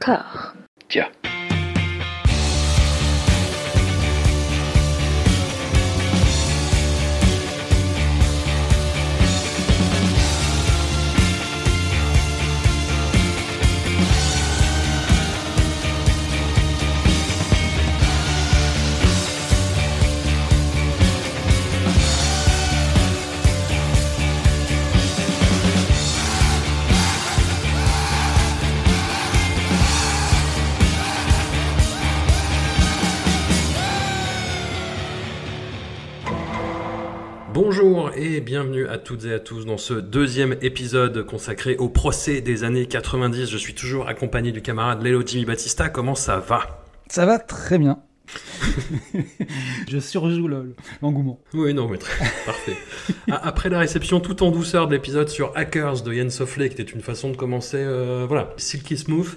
Car et bienvenue à toutes et à tous dans ce deuxième épisode consacré au procès des années 90. Je suis toujours accompagné du camarade Lélo Jimmy Battista. Comment ça va? Ça va très bien. je surjoue le- l'engouement. Oui, non, mais très parfait. A- Après la réception tout en douceur de l'épisode sur Hackers de Yann Sofley, qui était une façon de commencer, euh, voilà, silky smooth,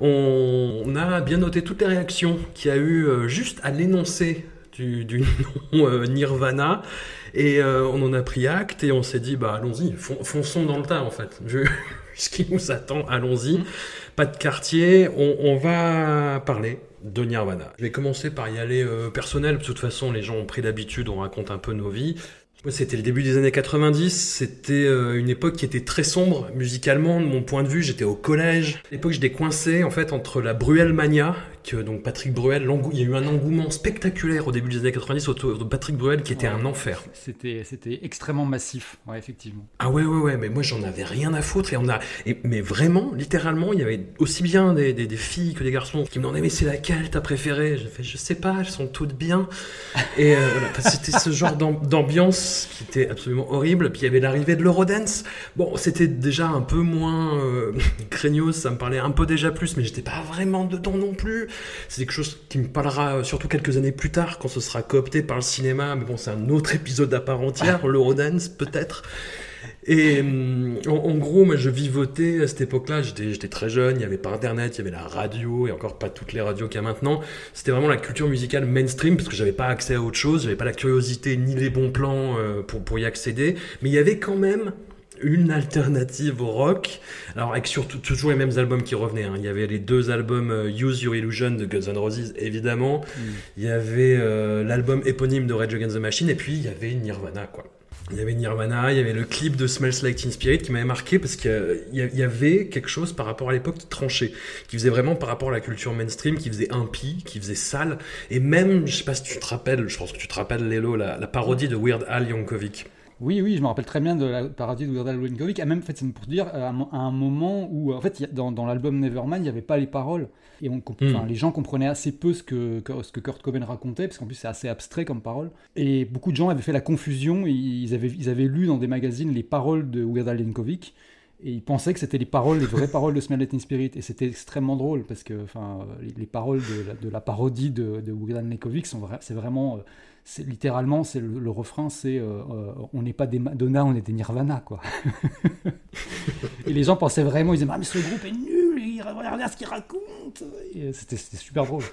on, on a bien noté toutes les réactions qu'il y a eu euh, juste à l'énoncé du, du nom euh, Nirvana. Et euh, on en a pris acte et on s'est dit, bah allons-y, fon- fonçons dans le tas en fait. Vu ce qui nous attend, allons-y. Pas de quartier, on, on va parler de Nirvana. Je vais commencer par y aller euh, personnel, de toute façon les gens ont pris l'habitude, on raconte un peu nos vies. Moi, C'était le début des années 90, c'était euh, une époque qui était très sombre musicalement, de mon point de vue, j'étais au collège. L'époque, j'étais coincé en fait entre la Bruel Mania, que donc Patrick Bruel, il y a eu un engouement spectaculaire au début des années 90 autour de Patrick Bruel qui était Ouais. un enfer. C'était, c'était extrêmement massif, ouais, effectivement. Ah ouais ouais ouais mais moi j'en avais rien à foutre et on a et, mais vraiment littéralement il y avait aussi bien des, des, des filles que des garçons qui me demandaient mais c'est laquelle ta préférée? Je fais je sais pas elles sont toutes bien et euh, voilà c'était ce genre d'am- d'ambiance qui était absolument horrible puis il y avait l'arrivée de l'Eurodance bon c'était déjà un peu moins euh, craignos ça me parlait un peu déjà plus mais j'étais pas vraiment dedans non plus c'est quelque chose qui me parlera euh, surtout quelques années plus tard quand ce sera coopté par le cinéma mais bon c'est un autre épisode à part entière l'Eurodance peut-être et hum, en, en gros, moi, je vivotais à cette époque-là. J'étais, j'étais très jeune. Il n'y avait pas Internet, il y avait la radio et encore pas toutes les radios qu'il y a maintenant. C'était vraiment la culture musicale mainstream parce que j'avais pas accès à autre chose. J'avais pas la curiosité ni les bons plans euh, pour pour y accéder. Mais il y avait quand même une alternative au rock. Alors avec surtout toujours les mêmes albums qui revenaient. hein. Il y avait les deux albums euh, Use Your Illusion de Guns N' Roses, évidemment. Il y avait euh, l'album éponyme de Rage Against the Machine et puis il y avait Nirvana, quoi. Il y avait Nirvana, il y avait le clip de Smells Like Teen Spirit qui m'avait marqué parce qu'il y avait quelque chose par rapport à l'époque qui tranchait, qui faisait vraiment par rapport à la culture mainstream, qui faisait impie, qui faisait sale, et même, je sais pas si tu te rappelles, je pense que tu te rappelles Lélo, la, la parodie de Weird Al Yankovic. Oui, oui, je me rappelle très bien de la parodie de Weird Al Yankovic. Et même, en fait, c'est pour dire, à un, à un moment où, en fait, dans, dans l'album Nevermind, il n'y avait pas les paroles. Et on, Mm. enfin, les gens comprenaient assez peu ce que, que- ce que Kurt Cobain racontait, parce qu'en plus, c'est assez abstrait comme parole. Et beaucoup de gens avaient fait la confusion. Ils avaient, ils avaient lu dans des magazines les paroles de Weird Al Yankovic. Et ils pensaient que c'était les paroles, les vraies paroles de Smell Teen Spirit. Et c'était extrêmement drôle, parce que enfin, les, les paroles de la, de la parodie de, de Weird Al Yankovic, sont vra- c'est vraiment... euh, c'est littéralement c'est le, refrain c'est euh, euh, on n'est pas des Madonna on est des Nirvana quoi. Et les gens pensaient vraiment ils disaient ah mais ce groupe est nul il regarde ce qu'il raconte. C'était super drôle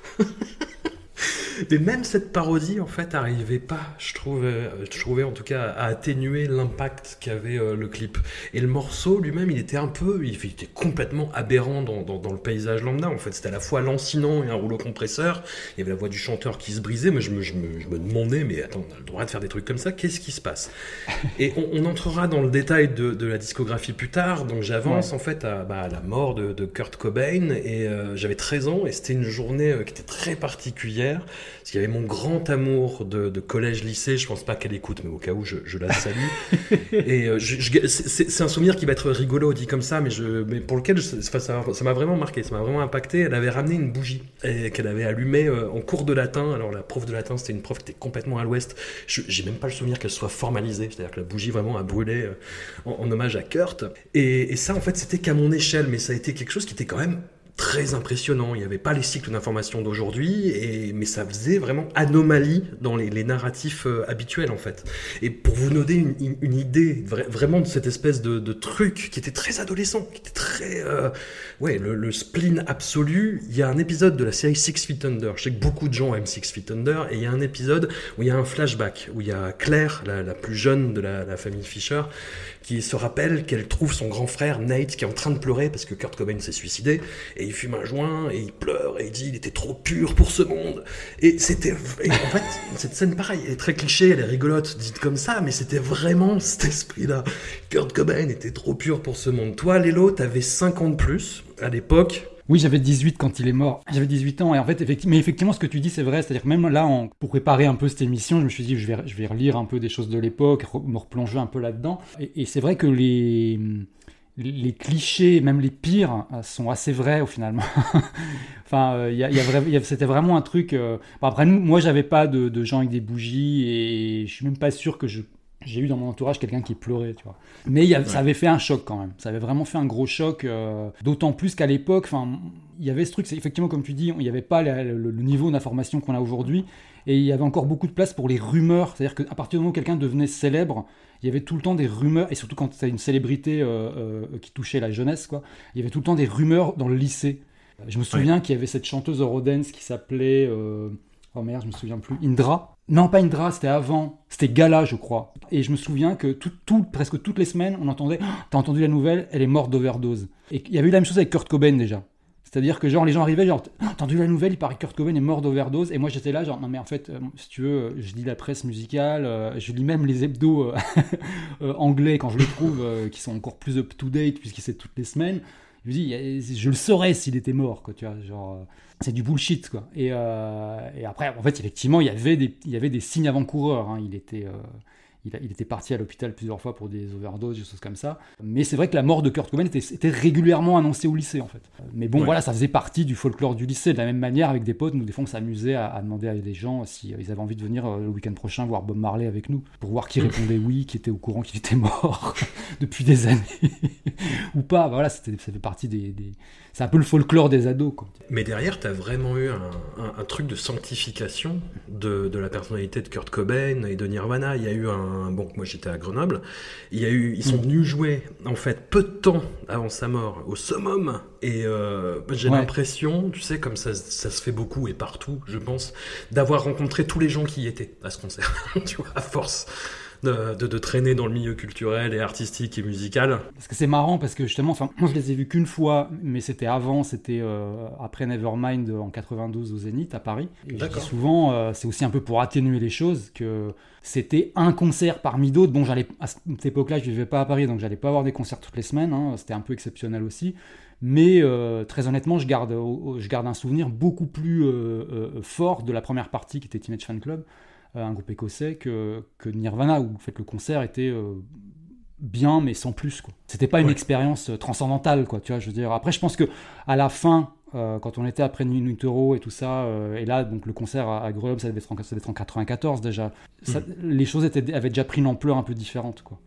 Mais même cette parodie, en fait, arrivait pas, je trouvais, je trouvais en tout cas, à atténuer l'impact qu'avait euh, le clip. Et le morceau lui-même, il était un peu, il était complètement aberrant dans, dans, dans le paysage lambda. En fait, c'était à la fois lancinant et un rouleau compresseur. Il y avait la voix du chanteur qui se brisait, mais je me, je me, je me demandais, mais attends, on a le droit de faire des trucs comme ça, qu'est-ce qui se passe? Et on, on entrera dans le détail de, de la discographie plus tard. Donc j'avance en fait à, bah, à la mort de, de Kurt Cobain et euh, j'avais 13 ans et c'était une journée euh, qui était très particulière parce qu'il y avait mon grand amour de, de collège-lycée. Je pense pas qu'elle écoute, mais au cas où je, je la salue. et euh, c'est un souvenir qui va être rigolo dit comme ça, mais, je, mais pour lequel je- ça ça m'a vraiment marqué, ça m'a vraiment impacté. Elle avait ramené une bougie et qu'elle avait allumée euh, en cours de latin. Alors la prof de latin, c'était une prof qui était complètement à l'ouest. Je- J'ai même pas le souvenir qu'elle soit formalisée, c'est-à-dire que la bougie vraiment a brûlé euh, en, en hommage à Kurt. Et, et ça, en fait, c'était qu'à mon échelle, mais ça a été quelque chose qui était quand même très impressionnant. Il n'y avait pas les cycles d'information d'aujourd'hui, mais ça faisait vraiment anomalie dans les, les narratifs euh, habituels en fait. Et pour vous donner une, idée vra- vraiment de cette espèce de, truc qui était très adolescent, qui était très euh, ouais le, le spleen absolu. Il y a un épisode de la série Six Feet Under. Je sais que beaucoup de gens aiment Six Feet Under, et il y a un épisode où il y a un flashback où il y a Claire, la, la plus jeune de la, la famille Fisher, qui se rappelle qu'elle trouve son grand frère Nate qui est en train de pleurer parce que Kurt Cobain s'est suicidé et il fume un joint et il pleure et il dit il était trop pur pour ce monde. Et c'était en fait cette scène pareil elle est très cliché elle est rigolote dite comme ça mais c'était vraiment cet esprit là Kurt Cobain était trop pur pour ce monde. Toi Lélo t'avais 50 plus à l'époque oui, j'avais 18 quand il est mort. J'avais 18 ans. Et en fait, mais effectivement, ce que tu dis, c'est vrai. C'est-à-dire même là, pour préparer un peu cette émission, je me suis dit, je vais, je vais relire un peu des choses de l'époque, me replonger un peu là-dedans. Et, c'est vrai que les, les clichés, même les pires, sont assez vrais au finalement. enfin, euh, c'était vraiment un truc. Euh, après, nous, moi, j'avais pas de, de, gens avec des bougies et je suis même pas sûr que je j'ai eu dans mon entourage quelqu'un qui pleurait, tu vois. Mais ça avait fait un choc quand même. Ça avait vraiment fait un gros choc, euh, d'autant plus qu'à l'époque, enfin, il y avait ce truc, c'est effectivement comme tu dis, il n'y avait pas le, niveau d'information qu'on a aujourd'hui, et il y avait encore beaucoup de place pour les rumeurs. C'est-à-dire qu'à partir du moment où quelqu'un devenait célèbre, il y avait tout le temps des rumeurs, et surtout quand as une célébrité euh, euh, qui touchait la jeunesse, quoi, il y avait tout le temps des rumeurs dans le lycée. Je me souviens qu'il y avait cette chanteuse Eurodance qui s'appelait Oh merde, je me souviens plus. Indra Non, pas Indra, c'était avant. C'était Gala, je crois. Et je me souviens que presque toutes les semaines, on entendait oh, T'as entendu la nouvelle Elle est morte d'overdose. Et il y avait eu la même chose avec Kurt Cobain déjà. C'est-à-dire que genre les gens arrivaient genre oh, T'as entendu la nouvelle Il paraît que Kurt Cobain est mort d'overdose. Et moi j'étais là genre non mais en fait euh, si tu veux euh, je lis la presse musicale, euh, je lis même les hebdos anglais quand je les trouve qui sont encore plus up to date puisqu'ils c'est toutes les semaines. Je me dis je le saurais s'il était mort quoi tu vois genre c'est du bullshit quoi. Euh, et, après, en fait, effectivement, il y avait des, il y avait des signes avant-coureurs. Hein. Il était, euh, il, était parti à l'hôpital plusieurs fois pour des overdoses, des choses comme ça. Mais c'est vrai que la mort de Kurt Cobain était, régulièrement annoncée au lycée, en fait. Mais bon, voilà, ça faisait partie du folklore du lycée. De la même manière, avec des potes, nous, des fois, on s'amusait à, demander à des gens si euh, avaient envie de venir euh, le week-end prochain voir Bob Marley avec nous, pour voir qui répondait oui, qui était au courant qu'il était mort depuis des années, ou pas. Voilà, ça fait partie des... C'est un peu le folklore des ados, quoi. Mais derrière, tu as vraiment eu un, un, truc de sanctification de, de la personnalité de Kurt Cobain et de Nirvana. Il y a eu un bon, moi j'étais à Grenoble. Il y a eu, ils sont venus jouer en fait peu de temps avant sa mort au summum. Et euh, j'ai l'impression, tu sais, comme ça, ça se fait beaucoup et partout, je pense, d'avoir rencontré tous les gens qui y étaient à ce concert. tu vois, à force de, traîner dans le milieu culturel et artistique et musical. Parce que c'est marrant parce que justement, enfin, moi je les ai vus qu'une fois, mais c'était avant, c'était euh, après Nevermind en 92 au Zénith à Paris. Et souvent, euh, c'est aussi un peu pour atténuer les choses que c'était un concert parmi d'autres. Bon, j'allais à cette époque-là, je vivais pas à Paris, donc j'allais pas avoir des concerts toutes les semaines. Hein. c'était un peu exceptionnel aussi. Mais euh, très honnêtement, je garde, je garde un souvenir beaucoup plus fort de la première partie qui était Teenage Fan Club. Euh, un groupe écossais, que, que Nirvana, où en fait, le concert était euh, bien, mais sans plus. Quoi. C'était pas une expérience euh, transcendantale, quoi, tu vois, je veux dire. Après, je pense que à la fin, quand on était après Nutero et tout ça, et là, donc le concert à, Grenoble, ça devait être en, ça devait être en 94 déjà, mm. les choses étaient, avaient déjà pris une ampleur un peu différente, quoi.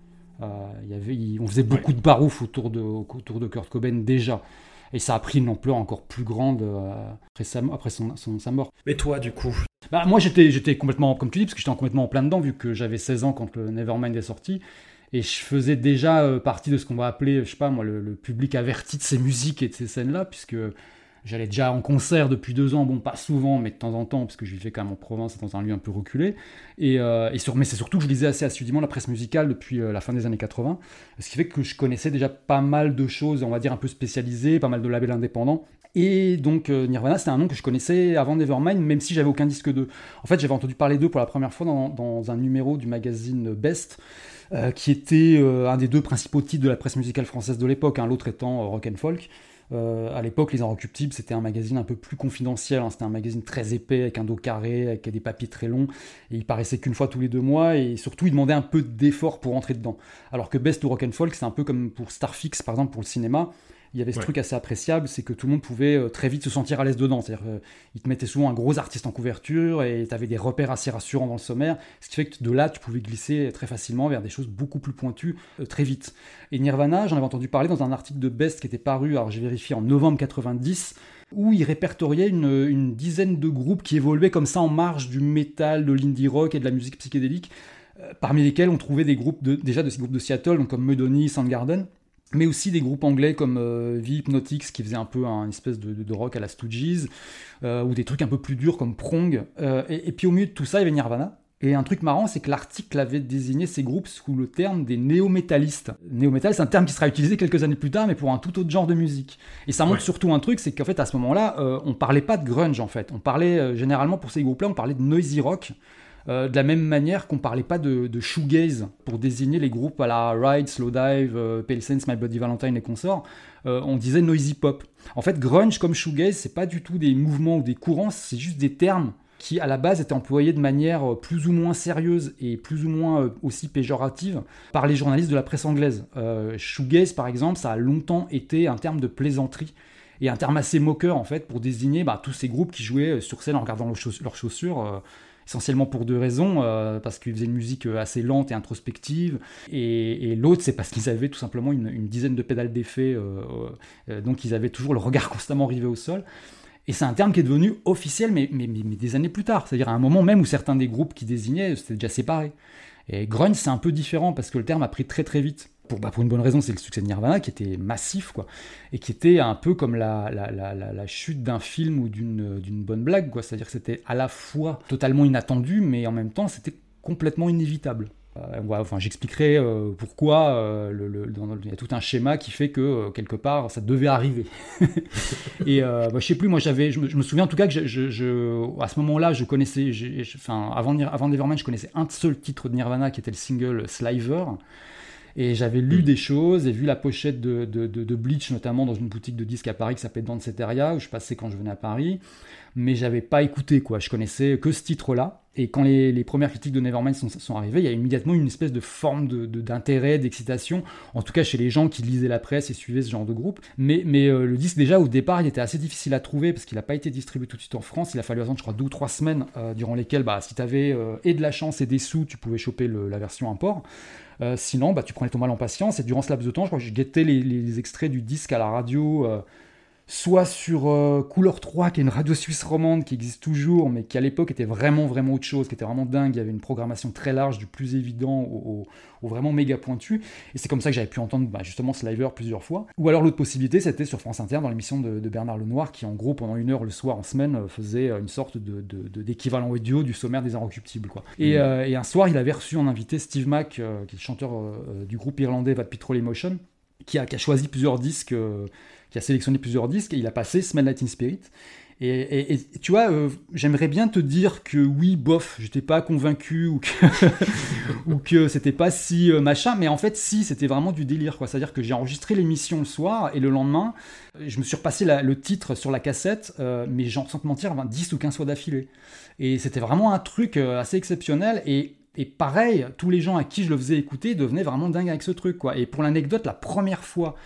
y avait, on faisait beaucoup de barouf autour de, autour de Kurt Cobain déjà. Et ça a pris une ampleur encore plus grande après, sa, après son, sa mort. Mais toi, du coup, bah, moi, j'étais, j'étais complètement, comme tu dis, parce que j'étais complètement en plein dedans, vu que j'avais 16 ans quand le Nevermind est sorti. Et je faisais déjà euh, partie de ce qu'on va appeler, je sais pas moi, le, public averti de ces musiques et de ces scènes-là, puisque j'allais déjà en concert depuis deux ans, bon, pas souvent, mais de temps en temps, parce que je vivais quand même en province, dans un lieu un peu reculé. Et, euh, mais c'est surtout que je lisais assez assidûment la presse musicale depuis euh, la fin des années 80, ce qui fait que je connaissais déjà pas mal de choses, on va dire un peu spécialisées, pas mal de labels indépendants, et donc euh, Nirvana, c'était un nom que je connaissais avant Nevermind, même si j'avais aucun disque d'eux. En fait, j'avais entendu parler d'eux pour la première fois dans, un numéro du magazine Best, euh, qui était euh, un des deux principaux titres de la presse musicale française de l'époque, hein, l'autre étant Rock and Folk. à l'époque, Les Inrecuptibles, c'était un magazine un peu plus confidentiel. Hein. c'était un magazine très épais, avec un dos carré, avec des papiers très longs. Et il paraissait qu'une fois tous les deux mois. Et surtout, il demandait un peu d'effort pour entrer dedans. Alors que Best ou Rock and Folk, c'est un peu comme pour Starfix, par exemple, pour le cinéma il y avait ce truc assez appréciable, c'est que tout le monde pouvait euh, très vite se sentir à l'aise dedans. C'est-à-dire, euh, ils te mettaient souvent un gros artiste en couverture et tu avais des repères assez rassurants dans le sommaire, ce qui fait que de là, tu pouvais glisser très facilement vers des choses beaucoup plus pointues euh, très vite. Et Nirvana, j'en avais entendu parler dans un article de Best qui était paru, alors j'ai vérifié en novembre 90, où il répertoriait une, dizaine de groupes qui évoluaient comme ça en marge du métal, de l'indie rock et de la musique psychédélique, parmi lesquels on trouvait des groupes de, déjà de ces groupes de Seattle, donc comme Medoni, Soundgarden, mais aussi des groupes anglais comme euh, The Hypnotics qui faisait un peu un espèce de, rock à la Stooges, euh, ou des trucs un peu plus durs comme Prong. Euh, et, puis au milieu de tout ça, il y avait Nirvana. Et un truc marrant, c'est que l'article avait désigné ces groupes sous le terme des néo-métallistes. Néo-métal, c'est un terme qui sera utilisé quelques années plus tard, mais pour un tout autre genre de musique. Et ça montre surtout un truc, c'est qu'en fait, à ce moment-là, euh, on parlait pas de grunge, en fait. On parlait, généralement, pour ces groupes-là, on parlait de noisy rock. Euh, de la même manière qu'on parlait pas de, shoegaze pour désigner les groupes à la Ride, Slowdive, euh, Pale Sense, My Bloody Valentine et consorts, on disait noisy pop. En fait, grunge comme shoegaze, c'est pas du tout des mouvements ou des courants, c'est juste des termes qui à la base étaient employés de manière euh, plus ou moins sérieuse et plus ou moins euh, aussi péjorative par les journalistes de la presse anglaise. Euh, shoegaze, par exemple, ça a longtemps été un terme de plaisanterie et un terme assez moqueur en fait pour désigner bah, tous ces groupes qui jouaient sur scène en regardant leurs chaussures. Essentiellement pour deux raisons, parce qu'ils faisaient une musique assez lente et introspective, et, l'autre c'est parce qu'ils avaient tout simplement une, dizaine de pédales d'effet, donc ils avaient toujours le regard constamment rivé au sol. Et c'est un terme qui est devenu officiel, mais, mais, mais, des années plus tard. C'est-à-dire à un moment même où certains des groupes qui désignaient, c'était déjà séparé. Et grunge, c'est un peu différent parce que le terme a pris très très vite. Pour, bah, pour une bonne raison, c'est le succès de Nirvana qui était massif, quoi. Et qui était un peu comme la, la, la, la chute d'un film ou d'une bonne blague, quoi. C'est-à-dire que c'était à la fois totalement inattendu, mais en même temps, c'était complètement inévitable. Euh, enfin, j'expliquerai euh, pourquoi euh, le, il y a tout un schéma qui fait que quelque part ça devait arriver. et bah, je sais plus, moi j'avais, je, me souviens en tout cas que je, à ce moment-là, je connaissais, enfin avant, avant Nevermind, je connaissais un seul titre de Nirvana qui était le single Sliver. Et j'avais lu mm. des choses et vu la pochette de, de, de, Bleach, notamment dans une boutique de disques à Paris qui s'appelait Danceteria, où je passais quand je venais à Paris. Mais j'avais pas écouté, quoi. Je connaissais que ce titre-là. Et quand les, les, premières critiques de Nevermind sont, sont, arrivées, il y a immédiatement une espèce de forme d'intérêt, de, d'excitation, en tout cas chez les gens qui lisaient la presse et suivaient ce genre de groupe. Mais, mais euh, le disque, déjà, au départ, il était assez difficile à trouver parce qu'il n'a pas été distribué tout de suite en France. Il a fallu attendre, je crois, deux ou trois semaines euh, durant lesquelles, bah, si tu avais euh, et de la chance et des sous, tu pouvais choper la version import. Sinon, bah, tu prenais ton mal en patience et durant ce laps de temps, je crois que je guettais les, extraits du disque à la radio, soit sur euh, Couleur 3, qui est une radio suisse romande qui existe toujours, mais qui à l'époque était vraiment, vraiment autre chose, qui était vraiment dingue. Il y avait une programmation très large, du plus évident au, vraiment méga pointu. Et c'est comme ça que j'avais pu entendre bah, justement Sliver plusieurs fois. Ou alors l'autre possibilité, c'était sur France Inter, dans l'émission de, Bernard Lenoir, qui en gros, pendant une heure le soir en semaine, faisait une sorte d'équivalent de, audio du sommaire des Inrecuptibles. Quoi. Et, mmh. et, un soir, il avait reçu en invité Steve Mack, qui est le chanteur du groupe irlandais Bad Petrol Emotion, qui a, qui a, choisi plusieurs disques qui a sélectionné plusieurs disques et il a passé Smell Like Spirit. Et, tu vois, euh, j'aimerais bien te dire que oui, bof, j'étais pas convaincu ou que, c'était pas si euh, machin, mais en fait, si, c'était vraiment du délire, quoi. C'est-à-dire que j'ai enregistré l'émission le soir et le lendemain, je me suis repassé le titre sur la cassette, euh, mais sans te mentir, 10 ou 15 fois d'affilée. Et c'était vraiment un truc assez exceptionnel et et pareil, tous les gens à qui je le faisais écouter devenaient vraiment dingues avec ce truc. Quoi. Et pour l'anecdote, la première fois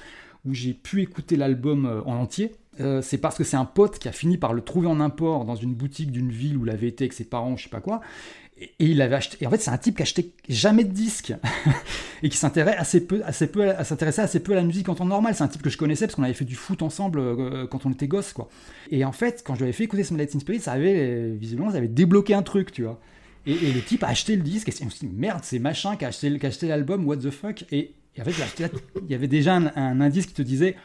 où j'ai pu écouter l'album euh, en entier, euh, c'est parce que c'est un pote qui a fini par le trouver en import dans une boutique d'une ville où il avait été avec ses parents, je sais pas quoi. Et, il avait acheté. Et en fait, c'est un type qui achetait jamais de disques et qui s'intéressait assez peu, assez peu, à, s'intéressait assez peu à la musique en temps normal. C'est un type que je connaissais parce qu'on avait fait du foot ensemble euh, quand on était gosse, quoi. Et en fait, quand je lui avais fait écouter Smell Light Spirit, ça avait visiblement, ça avait débloqué un truc, tu vois. Et, le type a acheté le disque et on s'est dit merde, c'est machin qui a acheté, acheté l'album, what the fuck. Et il y avait déjà un, indice qui te disait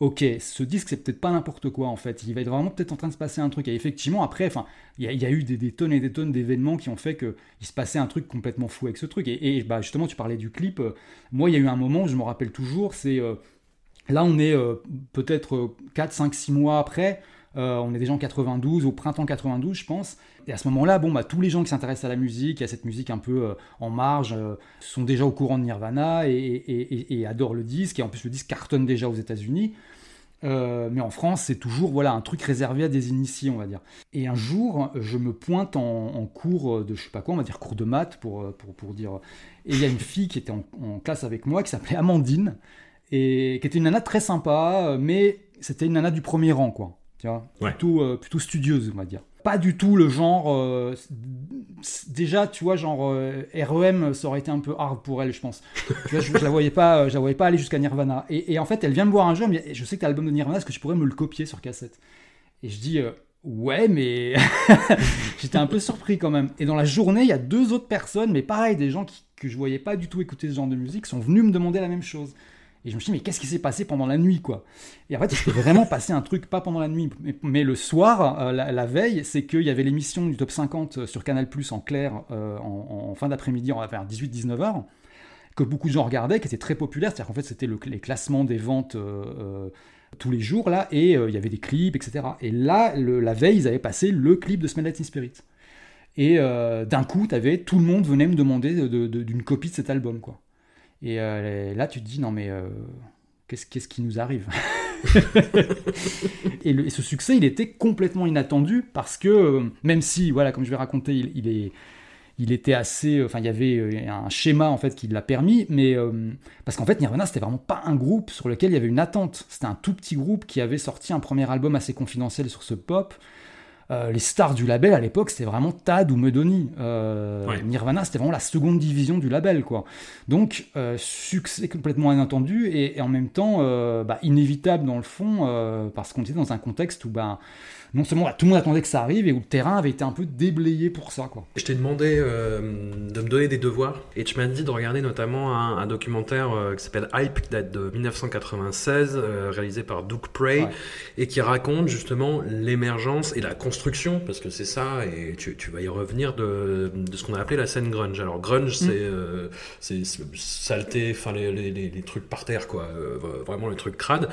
ok, ce disque, c'est peut-être pas n'importe quoi en fait. Il va être vraiment peut-être en train de se passer un truc. Et effectivement, après, enfin, il y, a eu des, tonnes et des tonnes d'événements qui ont fait qu'il se passait un truc complètement fou avec ce truc. Et, bah, justement, tu parlais du clip. Euh, moi, il y a eu un moment, je me rappelle toujours, c'est euh, là, on est euh, peut-être 4, 5, 6 mois après. on est déjà en 92, au printemps 92, je pense. Et à ce moment-là, bon, bah, tous les gens qui s'intéressent à la musique, à cette musique un peu euh, en marge, euh, sont déjà au courant de Nirvana et, adorent le disque. Et en plus, le disque cartonne déjà aux États-Unis. Euh, mais en France, c'est toujours voilà un truc réservé à des initiés, on va dire. Et un jour, je me pointe en, cours de je sais pas quoi, on va dire cours de maths pour, pour, dire. Et il y a une fille qui était en, classe avec moi qui s'appelait Amandine et qui était une nana très sympa, mais c'était une nana du premier rang, quoi. Tu vois, plutôt, plutôt studieuse, on va dire pas du tout le genre. Euh, déjà, tu vois, genre euh, REM, ça aurait été un peu hard pour elle, je pense. Vois, je, la voyais pas, euh, je la voyais pas aller jusqu'à Nirvana. Et, en fait, elle vient me voir un jour, mais je sais que t'as l'album de Nirvana, est-ce que tu pourrais me le copier sur cassette? Et je dis. Ouais, mais j'étais un peu surpris quand même. Et dans la journée, il y a deux autres personnes, mais pareil, des gens qui, que je voyais pas du tout écouter ce genre de musique, sont venus me demander la même chose. Et je me suis dit, mais qu'est-ce qui s'est passé pendant la nuit, quoi? Et en fait, il s'est vraiment passé un truc, pas pendant la nuit, mais, le soir, euh, la, veille, c'est qu'il y avait l'émission du top 50 euh, sur Canal Plus en clair euh, en, fin d'après-midi, vers 18-19 heures, que beaucoup de gens regardaient, qui était très populaire. C'est-à-dire qu'en fait, c'était le, les classements des ventes tous les jours, là, et il y avait des clips, etc. Et là, la veille, ils avaient passé le clip de Smell Like Spirit. Et d'un coup, avais, tout le monde venait me demander d'une copie de cet album, quoi. Euh, et là, tu te dis, non mais euh, qu'est-ce, qui nous arrive? Et, ce succès, il était complètement inattendu parce que, euh, même si, voilà, comme je vais raconter, il, est, il était assez. Enfin, il y avait un schéma en fait qui l'a permis, mais parce qu'en fait, Nirvana, c'était vraiment pas un groupe sur lequel il y avait une attente. C'était un tout petit groupe qui avait sorti un premier album assez confidentiel sur ce pop. Euh, les stars du label à l'époque, c'était vraiment Tad ou Medoni. Euh, Nirvana, c'était vraiment la seconde division du label, quoi. Donc, euh, succès complètement inattendu et, en même temps bah, inévitable dans le fond, parce qu'on était dans un contexte où bah, non seulement tout le monde attendait que ça arrive et où le terrain avait été un peu déblayé pour ça. Quoi. Je t'ai demandé euh, de me donner des devoirs et tu m'as dit de regarder notamment un, documentaire euh, qui s'appelle Hype, qui date de 1996, euh, réalisé par Duke Prey et qui raconte justement l'émergence et la construction, parce que c'est ça, et tu, vas y revenir, de, ce qu'on a appelé la scène grunge. Alors grunge, mm. c'est saleté, enfin les, les, trucs par terre, quoi, vraiment les trucs crades.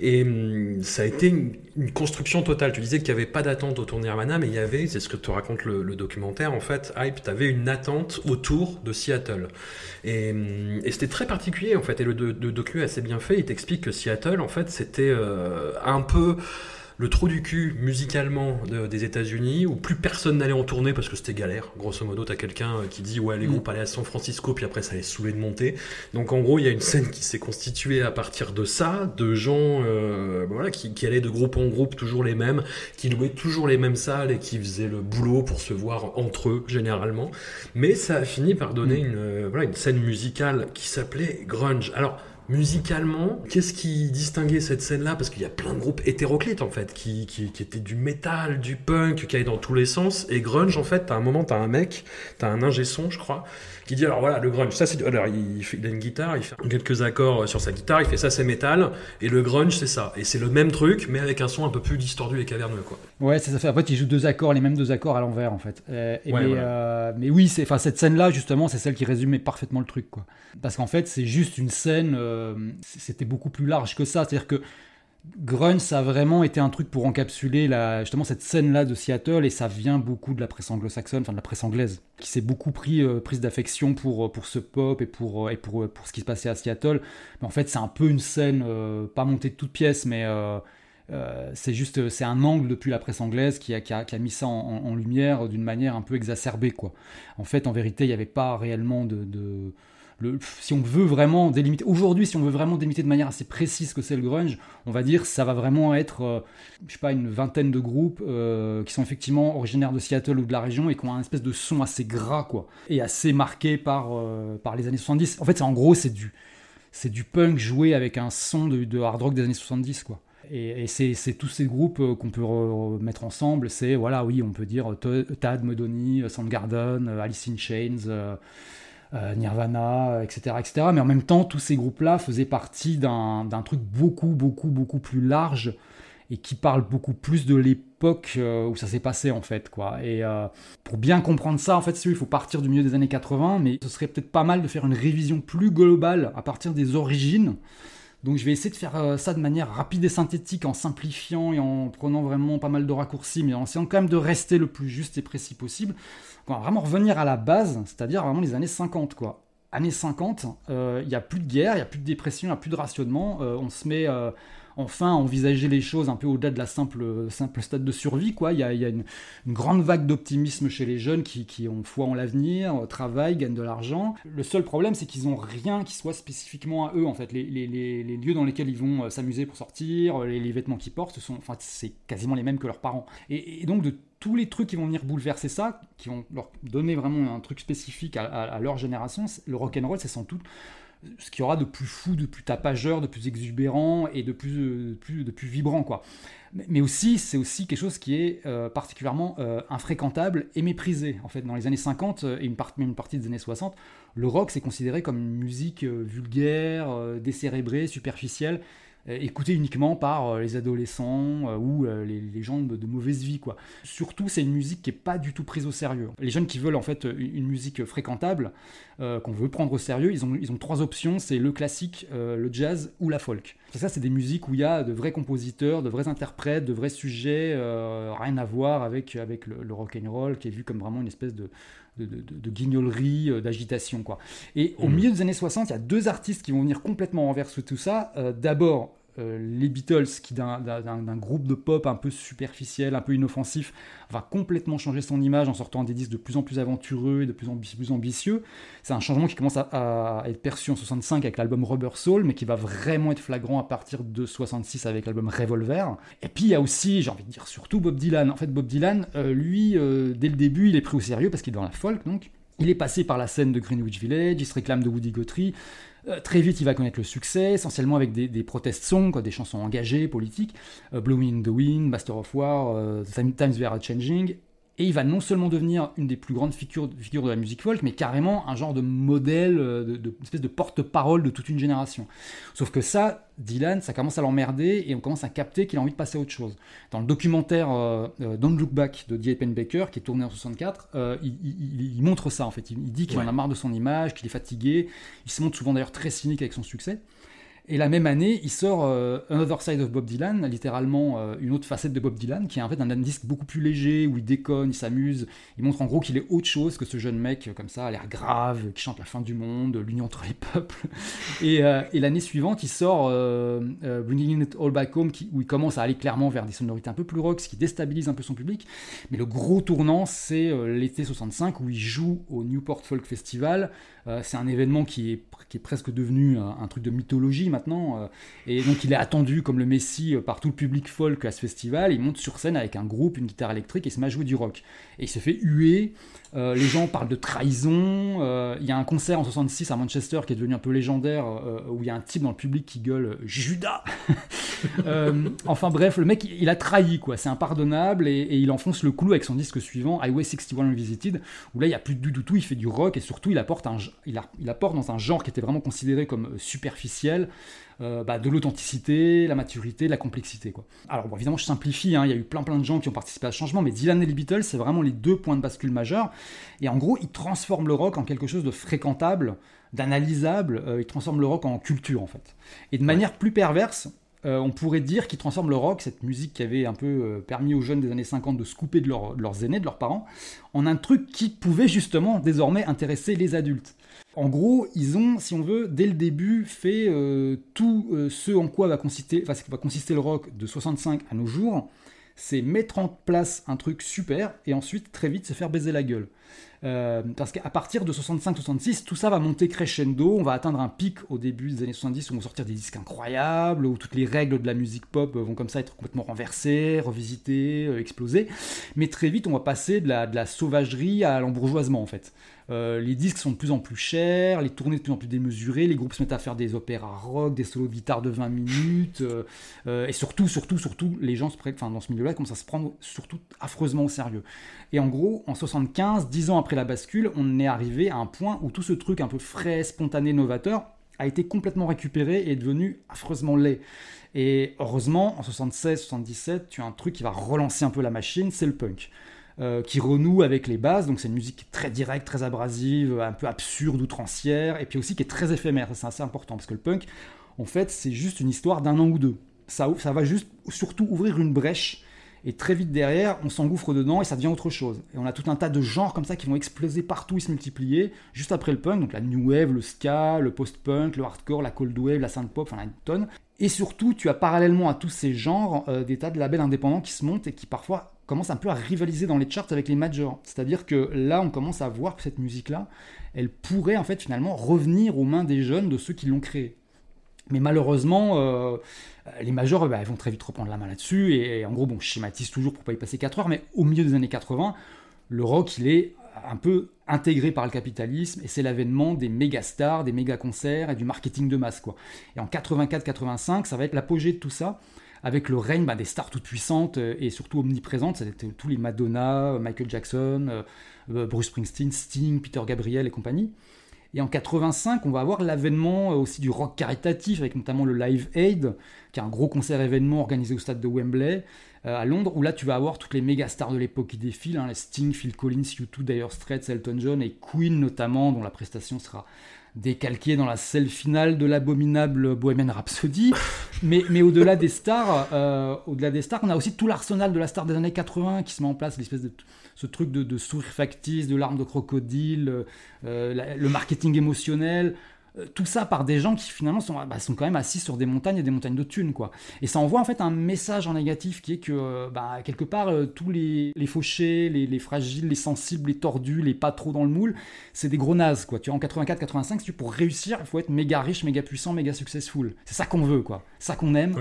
Et hum, ça a été une, une construction totale. Tu disais qu'il n'y avait pas d'attente autour de Nirvana, mais il y avait, c'est ce que te raconte le, documentaire, en fait, Hype, tu avais une attente autour de Seattle. Et, c'était très particulier, en fait, et le, docu est assez bien fait, il t'explique que Seattle, en fait, c'était euh, un peu le trou du cul musicalement des États-Unis où plus personne n'allait en tournée parce que c'était galère. Grosso modo, t'as quelqu'un euh, qui dit ouais les mm. groupes allaient à San Francisco puis après ça allait saouler de monter. Donc en gros, il y a une scène qui s'est constituée à partir de ça, de gens euh, voilà qui, allaient de groupe en groupe toujours les mêmes, qui louaient toujours les mêmes salles et qui faisaient le boulot pour se voir entre eux généralement. Mais ça a fini par donner mm. une euh, voilà une scène musicale qui s'appelait grunge. Alors musicalement, qu'est-ce qui distinguait cette scène-là? Parce qu'il y a plein de groupes hétéroclites en fait, qui, qui, étaient du métal, du punk, qui allaient dans tous les sens. Et grunge, en fait, t'as un moment, t'as un mec, t'as un ingé son, je crois, qui dit alors voilà, le grunge, ça c'est. Alors il, il, a une guitare, il fait quelques accords sur sa guitare, il fait ça c'est métal, et le grunge c'est ça. Et c'est le même truc, mais avec un son un peu plus distordu et caverneux quoi. Ouais, ça fait. En fait, il joue deux accords, les mêmes deux accords à l'envers en fait. Euh, mais, euh, mais, oui, c'est, cette scène-là justement, c'est celle qui résumait parfaitement le truc quoi. Parce qu'en fait, c'est juste une scène. Euh, c'était beaucoup plus large que ça. C'est-à-dire que Grunge, ça a vraiment été un truc pour encapsuler justement cette scène-là de Seattle, et ça vient beaucoup de la presse anglo-saxonne, enfin de la presse anglaise, qui s'est beaucoup pris, euh, prise d'affection pour, euh, pour ce pop et, pour, euh, et pour, pour ce qui se passait à Seattle. Mais en fait, c'est un peu une scène, pas montée de toutes pièces, mais c'est juste, c'est un angle depuis la presse anglaise qui a, qui a, mis ça en, lumière d'une manière un peu exacerbée, quoi. En fait, en vérité, il n'y avait pas réellement de si on veut vraiment délimiter, aujourd'hui, si on veut vraiment délimiter de manière assez précise que c'est le grunge, on va dire ça va vraiment être, euh, je sais pas, une vingtaine de groupes euh, qui sont effectivement originaires de Seattle ou de la région et qui ont un espèce de son assez gras, quoi, et assez marqué par, euh, par les années 70. En fait, en gros, c'est du, du punk joué avec un son de, hard rock des années 70, quoi. Et, c'est, tous ces groupes qu'on peut mettre ensemble. C'est, voilà, oui, on peut dire Tad, Medoni, Soundgarden, Alice in Chains. Euh, Nirvana, etc., etc. Mais en même temps, tous ces groupes-là faisaient partie d'un truc beaucoup, beaucoup, beaucoup plus large et qui parle beaucoup plus de l'époque euh, où ça s'est passé en fait quoi. Et euh, pour bien comprendre ça, en fait, il faut partir du milieu des années 80, mais ce serait peut-être pas mal de faire une révision plus globale à partir des origines. Donc je vais essayer de faire ça de manière rapide et synthétique, en simplifiant et en prenant vraiment pas mal de raccourcis, mais en essayant quand même de rester le plus juste et précis possible. Vraiment revenir à la base, c'est-à-dire vraiment les années 50, quoi. Années 50, euh, il n'y a plus de guerre, il n'y a plus de dépression, il n'y a plus de rationnement. Euh, on se met euh, enfin envisager les choses un peu au-delà de la simple, simple stade de survie. Quoi. Il y a, une, grande vague d'optimisme chez les jeunes qui, ont foi en l'avenir, euh, travaillent, gagnent de l'argent. Le seul problème, c'est qu'ils n'ont rien qui soit spécifiquement à eux. En fait, les, lieux dans lesquels ils vont euh, s'amuser pour sortir, euh, les, vêtements qu'ils portent, sont, enfin, c'est quasiment les mêmes que leurs parents. Et, donc de tous les trucs qui vont venir bouleverser ça, qui vont leur donner vraiment un truc spécifique à, à leur génération, le rock'n'roll, c'est sans doute ce qu'il y aura de plus fou, de plus tapageur, de plus exubérant et de plus, de plus, de plus vibrant, quoi. Mais aussi, c'est aussi quelque chose qui est euh, particulièrement euh, infréquentable et méprisé. En fait, dans les années 50 et une, part, même une partie des années 60, le rock c'est considéré comme une musique vulgaire, décérébrée, superficielle, euh, écouté uniquement par euh, les adolescents euh, ou les, gens de, mauvaise vie quoi. Surtout c'est une musique qui est pas du tout prise au sérieux. Les jeunes qui veulent en fait une, musique fréquentable, qu'on veut prendre au sérieux, ils ont, ils ont trois options, c'est le classique, le jazz ou la folk. Ça c'est des musiques où il y a de vrais compositeurs, de vrais interprètes, de vrais sujets, rien à voir avec, avec le, le rock and roll qui est vu comme vraiment une espèce de de, guignolerie, euh, d'agitation. quoi. Et au mhm. milieu des années 60, il y a deux artistes qui vont venir complètement renverser tout ça. Euh, d'abord, euh, les Beatles, qui d'un groupe de pop un peu superficiel, un peu inoffensif, va complètement changer son image en sortant des disques de plus en plus aventureux et de plus en plus ambitieux. C'est un changement qui commence à, être perçu en 65 avec l'album Rubber Soul, mais qui va vraiment être flagrant à partir de 66 avec l'album Revolver. Et puis il y a aussi, j'ai envie de dire surtout Bob Dylan. En fait, Bob Dylan, euh, lui, euh, dès le début, il est pris au sérieux parce qu'il est dans la folk, donc. Il est passé par la scène de Greenwich Village, il se réclame de Woody Guthrie, euh, très vite, il va connaître le succès, essentiellement avec des, des protest songs, des chansons engagées, politiques, euh, Blowing in the Wind, Master of War, euh, Times We Are Changing, et il va non seulement devenir une des plus grandes figures, de la musique folk, mais carrément un genre de modèle, euh, de, de espèce de porte-parole de toute une génération. Sauf que ça, Dylan, ça commence à l'emmerder et on commence à capter qu'il a envie de passer à autre chose. Dans le documentaire euh, euh, Don't Look Back de D.A. Baker, qui est tourné en 64, il, montre ça en fait. Il, dit qu'il en a marre de son image, qu'il est fatigué. Il se montre souvent d'ailleurs très cynique avec son succès. Et la même année, il sort euh, Another Side of Bob Dylan, littéralement euh, une autre facette de Bob Dylan, qui est en fait un, disque beaucoup plus léger, où il déconne, il s'amuse, il montre en gros qu'il est autre chose que ce jeune mec euh, comme ça, à l'air grave, qui chante la fin du monde, l'union entre les peuples. Et, l'année suivante, il sort Bringing It All Back Home, où il commence à aller clairement vers des sonorités un peu plus rock, ce qui déstabilise un peu son public. Mais le gros tournant, c'est l'été 65, où il joue au Newport Folk Festival. c'est un événement qui est, qui est presque devenu un truc de mythologie maintenant. Euh, et donc il est attendu comme le Messi euh, par tout le public folk à ce festival. Il monte sur scène avec un groupe, une guitare électrique et se met à jouer du rock. Et il se fait huer. Euh, les gens parlent de trahison. Il y a un concert en 66 à Manchester qui est devenu un peu légendaire où il y a un type dans le public qui gueule Judas. enfin bref, le mec il a trahi quoi. C'est impardonnable et, il enfonce le clou avec son disque suivant Highway 61 Revisited où là il y a plus du tout. Il fait du rock et surtout il apporte un, il apporte dans un genre qui était vraiment considéré comme superficiel euh, bah, de l'authenticité, la maturité, la complexité. Quoi. Alors évidemment je simplifie, hein, il y a eu plein plein de gens qui ont participé à ce changement, mais Dylan et les Beatles, c'est vraiment les deux points de bascule majeurs. Et en gros, ils transforment le rock en quelque chose de fréquentable, d'analysable, euh, ils transforment le rock en culture en fait. Et de manière plus perverse, euh, on pourrait dire qu'ils transforment le rock, cette musique qui avait un peu permis aux jeunes des années 50 de se couper de, de, leurs aînés, de leurs parents, en un truc qui pouvait justement désormais intéresser les adultes. En gros, ils ont, si on veut, dès le début, fait euh, tout euh, ce en quoi va consister, va consister le rock de 65 à nos jours, c'est mettre en place un truc super et ensuite très vite se faire baiser la gueule. Euh, parce qu'à partir de 65-66, tout ça va monter crescendo, on va atteindre un pic au début des années 70 où on va sortir des disques incroyables, où toutes les règles de la musique pop vont comme ça être complètement renversées, revisitées, explosées. Mais très vite, on va passer de la, de la sauvagerie à l'embourgeoisement en fait. Euh, les disques sont de plus en plus chers, les tournées de plus en plus démesurées, les groupes se mettent à faire des opéras rock, des solos de guitare de 20 minutes, euh, euh, et surtout, surtout, surtout, les gens se prennent, enfin, dans ce milieu-là commencent à se prendre surtout affreusement au sérieux. Et en gros, en 75, 10 ans après la bascule, on est arrivé à un point où tout ce truc un peu frais, spontané, novateur a été complètement récupéré et est devenu affreusement laid. Et heureusement, en 76-77, tu as un truc qui va relancer un peu la machine, c'est le punk. Euh, qui renoue avec les bases. Donc c'est une musique très directe, très abrasive, un peu absurde, outrancière, et puis aussi qui est très éphémère. C'est assez important parce que le punk, en fait, c'est juste une histoire d'un an ou deux. Ça, ça va juste surtout ouvrir une brèche. Et très vite derrière, on s'engouffre dedans et ça devient autre chose. Et on a tout un tas de genres comme ça qui vont exploser partout et se multiplier juste après le punk. Donc la new wave, le ska, le post-punk, le hardcore, la cold wave, la synth pop, enfin une tonne. Et surtout, tu as parallèlement à tous ces genres euh, des tas de labels indépendants qui se montent et qui parfois commence un peu à rivaliser dans les charts avec les majors. C'est-à-dire que là, on commence à voir que cette musique-là, elle pourrait en fait finalement revenir aux mains des jeunes de ceux qui l'ont créée. Mais malheureusement, euh, les majors, bah, vont très vite reprendre la main là-dessus. Et, en gros, bon, je schématise toujours pour pas y passer 4 heures, mais au milieu des années 80, le rock, il est un peu intégré par le capitalisme et c'est l'avènement des méga stars, des méga concerts et du marketing de masse. Quoi. Et en 84-85, ça va être l'apogée de tout ça avec le règne bah, des stars toutes puissantes euh, et surtout omniprésentes. C'était tous les Madonna, Michael Jackson, euh, Bruce Springsteen, Sting, Peter Gabriel et compagnie. Et en 85, on va avoir l'avènement aussi du rock caritatif, avec notamment le Live Aid, qui est un gros concert événement organisé au stade de Wembley, euh, à Londres, où là tu vas avoir toutes les méga stars de l'époque qui défilent, hein, Sting, Phil Collins, U2, Dire Straits, Elton John et Queen notamment, dont la prestation sera décalquée dans la scène finale de l'abominable Bohemian Rhapsody. Mais, mais au-delà des stars, euh, au-delà des stars, on a aussi tout l'arsenal de la star des années 80 qui se met en place, l'espèce de ce truc de, sourire factice, de larmes de crocodile, euh, le marketing émotionnel, euh, tout ça par des gens qui finalement sont, bah, sont quand même assis sur des montagnes et des montagnes de thunes quoi. Et ça envoie en fait un message en négatif qui est que euh, bah, quelque part euh, tous les, les fauchés, les, fragiles, les sensibles, les tordus, les pas trop dans le moule, c'est des gros nazes quoi. Tu vois en 84-85 si tu pour réussir il faut être méga riche, méga puissant, méga successful. C'est ça qu'on veut quoi, ça qu'on aime.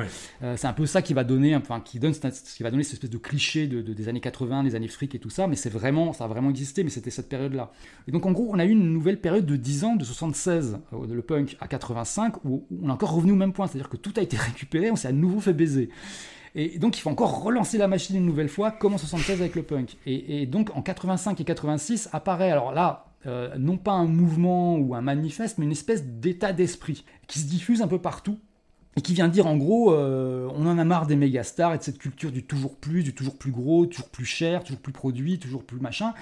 c'est un peu ça qui va donner, enfin qui donne, qui va donner cette espèce de cliché de, des années 80, des années fric et tout ça. Mais c'est vraiment, ça a vraiment existé, mais c'était cette période là. Et donc en gros on a eu une nouvelle période de 10 ans, de 76 le punk à 85, où on est encore revenu au même point, c'est-à-dire que tout a été récupéré, on s'est à nouveau fait baiser. Et donc il faut encore relancer la machine une nouvelle fois, comme en 76 avec le punk. Et, donc en 85 et 86 apparaît, alors là, euh, non pas un mouvement ou un manifeste, mais une espèce d'état d'esprit qui se diffuse un peu partout et qui vient dire en gros, euh, on en a marre des méga stars et de cette culture du toujours plus, du toujours plus gros, toujours plus cher, toujours plus produit, toujours plus machin.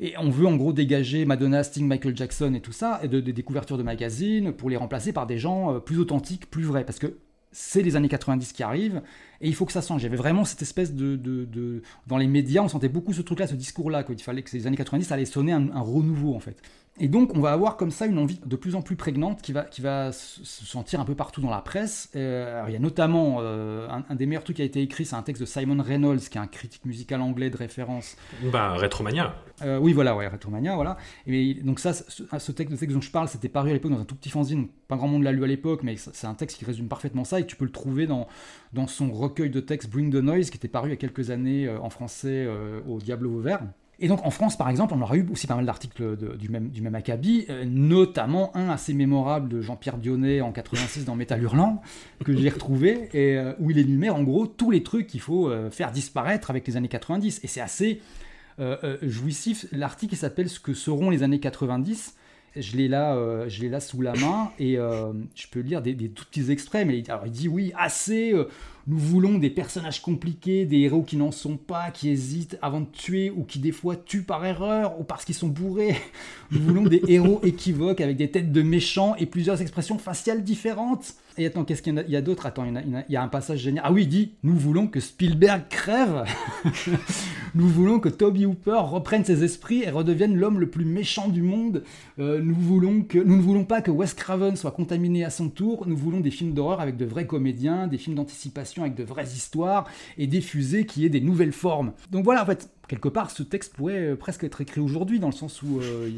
Et on veut en gros dégager Madonna, Sting, Michael Jackson et tout ça, et de, des couvertures de magazines pour les remplacer par des gens euh, plus authentiques, plus vrais. Parce que c'est les années 90 qui arrivent et il faut que ça change. Il y avait vraiment cette espèce de, Dans les médias, on sentait beaucoup ce truc-là, ce discours-là, qu'il fallait que ces années 90, allaient sonner un renouveau en fait. Et donc, on va avoir comme ça une envie de plus en plus prégnante qui va, qui va se sentir un peu partout dans la presse. Euh, il y a notamment euh, un, des meilleurs trucs qui a été écrit, c'est un texte de Simon Reynolds, qui est un critique musical anglais de référence. Bah, Retromania. Euh, oui, voilà, ouais, Retromania, voilà. Et donc ça, ce, texte, texte dont je parle, c'était paru à l'époque dans un tout petit fanzine. Pas grand monde l'a lu à l'époque, mais c'est un texte qui résume parfaitement ça et tu peux le trouver dans, dans son recueil de textes Bring the Noise, qui était paru il y a quelques années en français au Diablo Vert. Et donc en France, par exemple, on aura eu aussi pas mal d'articles du même, du acabit, euh, notamment un assez mémorable de Jean-Pierre Dionnet en 86 dans Métal Hurlant, que j'ai retrouvé, et, euh, où il énumère en gros tous les trucs qu'il faut euh, faire disparaître avec les années 90. Et c'est assez jouissif. L'article s'appelle Ce que seront les années 90. Je l'ai là, là sous la main et je peux lire des, des, tout petits extraits. Mais alors il dit oui, assez nous voulons des personnages compliqués, des héros qui n'en sont pas, qui hésitent avant de tuer ou qui des fois tuent par erreur ou parce qu'ils sont bourrés. Nous voulons des héros équivoques avec des têtes de méchants et plusieurs expressions faciales différentes. Et attends, qu'est-ce qu'il y a, d'autre Attends, il y, a, un passage génial. Ah oui, il dit Nous voulons que Spielberg crève. nous voulons que Toby Hooper reprenne ses esprits et redevienne l'homme le plus méchant du monde. Euh, nous, voulons que, nous ne voulons pas que Wes Craven soit contaminé à son tour. Nous voulons des films d'horreur avec de vrais comédiens, des films d'anticipation avec de vraies histoires et des fusées qui aient des nouvelles formes. Donc voilà, en fait, quelque part, ce texte pourrait euh, presque être écrit aujourd'hui, dans le sens où euh,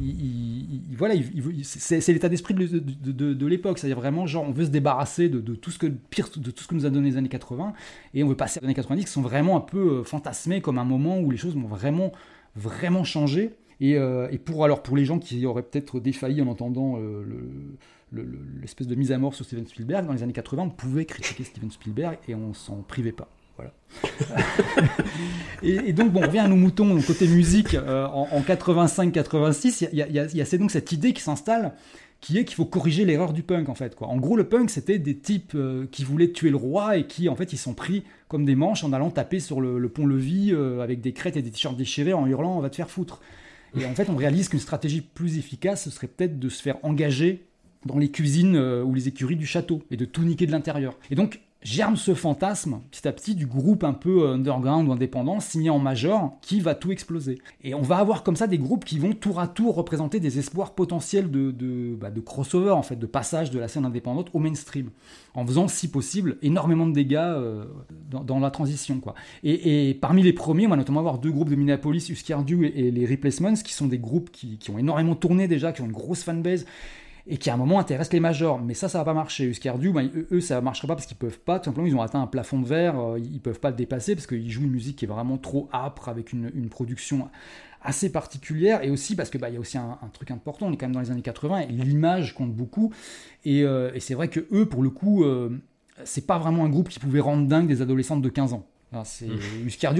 il, voilà, c'est l'état d'esprit de, l'époque. C'est-à-dire vraiment, genre, on veut se débarrasser de, tout ce que pire, de tout ce que nous a donné les années 80, et on veut passer aux années 90 qui sont vraiment un peu euh, fantasmés comme un moment où les choses vont vraiment, vraiment changer. Et, pour alors pour les gens qui auraient peut-être défailli en entendant l'espèce de mise à mort sur Steven Spielberg dans les années 80, on pouvait critiquer Steven Spielberg et on s'en privait pas. Et, donc, bon, on revient à nos moutons côté musique. Euh, en, 85-86, il y a, donc cette idée qui s'installe qui est qu'il faut corriger l'erreur du punk en fait. En gros, le punk, c'était des types euh, qui voulaient tuer le roi et qui en fait ils sont pris comme des manches en allant taper sur le, pont-levis euh, avec des crêtes et des t-shirts déchirés en hurlant on va te faire foutre. Et en fait, on réalise qu'une stratégie plus efficace, ce serait peut-être de se faire engager dans les cuisines ou les écuries du château et de tout niquer de l'intérieur. Et donc, germe ce fantasme petit à petit du groupe un peu euh, underground ou indépendant signé en major qui va tout exploser. Et on va avoir comme ça des groupes qui vont tour à tour représenter des espoirs potentiels de, de, bah, crossover, en fait, de passage de la scène indépendante au mainstream, en faisant si possible énormément de dégâts euh, dans, la transition. Quoi. Et, parmi les premiers, on va notamment avoir deux groupes de Minneapolis, Husker Du et, les Replacements, qui sont des groupes qui, qui ont énormément tourné déjà, qui ont une grosse fanbase et qui à un moment intéresse les majors. Mais ça, ça va pas marcher. Uscardu, bah, eux, ça marchera pas parce qu'ils peuvent pas. Tout simplement, ils ont atteint un plafond de verre, euh, ils peuvent pas le dépasser parce qu'ils jouent une musique qui est vraiment trop âpre avec une, une production assez particulière et aussi parce que bah, il y a aussi un, truc important. On est quand même dans les années 80 et l'image compte beaucoup. Et, euh, et c'est vrai que eux, pour le coup, euh, c'est pas vraiment un groupe qui pouvait rendre dingue des adolescentes de 15 ans. C'est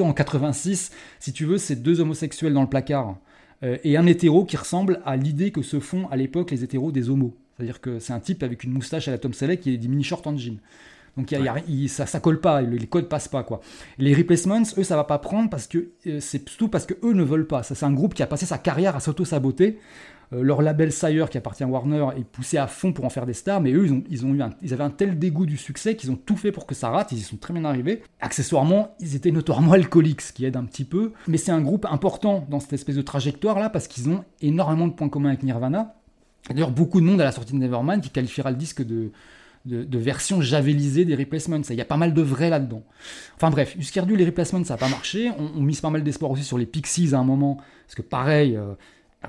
en 86, si tu veux, c'est deux homosexuels dans le placard euh, et un hétéro qui ressemble à l'idée que se font à l'époque les hétéros des homos. C'est-à-dire que c'est un type avec une moustache à la Tom Selleck qui est des mini short en jean. Donc ça, ça colle pas, les codes passent pas quoi. Les replacements, eux, ça va pas prendre parce que euh, c'est surtout parce que eux ne veulent pas. Ça, c'est un groupe qui a passé sa carrière à s'auto-saboter. Euh, leur label Sire, qui appartient à Warner, est poussé à fond pour en faire des stars, mais eux, ils, ont, eu ils avaient un tel dégoût du succès qu'ils ont tout fait pour que ça rate, ils y sont très bien arrivés. Accessoirement, ils étaient notoirement alcooliques, ce qui aide un petit peu, mais c'est un groupe important dans cette espèce de trajectoire-là, parce qu'ils ont énormément de points communs avec Nirvana. D'ailleurs, beaucoup de monde à la sortie de Nevermind qui qualifiera le disque de, de, version javelisée des replacements. Il y a pas mal de vrai là-dedans. Enfin bref, Uscardu, les replacements, ça n'a pas marché. On, mise pas mal d'espoir aussi sur les Pixies à un moment, parce que pareil, euh,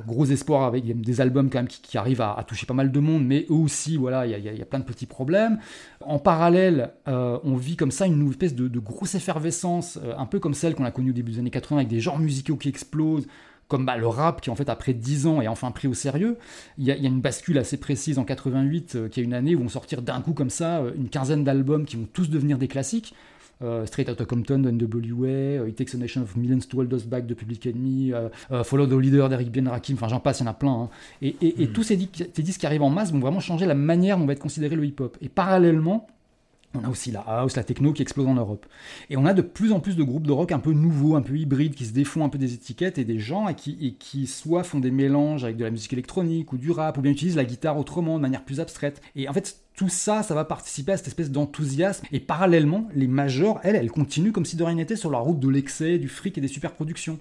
gros espoir avec des albums quand même qui, arrivent à, toucher pas mal de monde, mais eux aussi, voilà, il y, a plein de petits problèmes. En parallèle, euh, on vit comme ça une espèce de, grosse effervescence, euh, un peu comme celle qu'on a connue au début des années 80, avec des genres musicaux qui explosent, comme bah, le rap qui en fait après 10 ans est enfin pris au sérieux. Il y, a une bascule assez précise en 88, euh, qui est une année où vont sortir d'un coup comme ça une quinzaine d'albums qui vont tous devenir des classiques. Euh, Straight Outta Compton de NWA, euh, It Takes a Nation of Millions to Hold Us Back de Public Enemy, euh, Follow the Leader d'Eric Ben Rakim, enfin j'en passe, il y en a plein. Hein. Et, hmm. tous ces, disques qui arrivent en masse vont vraiment changer la manière dont va être considéré le hip-hop. Et parallèlement, on a aussi la house, la techno qui explose en Europe. Et on a de plus en plus de groupes de rock un peu nouveaux, un peu hybrides, qui se défont un peu des étiquettes et des gens et qui, et qui soit font des mélanges avec de la musique électronique ou du rap, ou bien utilisent la guitare autrement, de manière plus abstraite. Et en fait, tout ça, ça va participer à cette espèce d'enthousiasme. Et parallèlement, les majors, elles, elles continuent comme si de rien n'était sur la route de l'excès, du fric et des superproductions.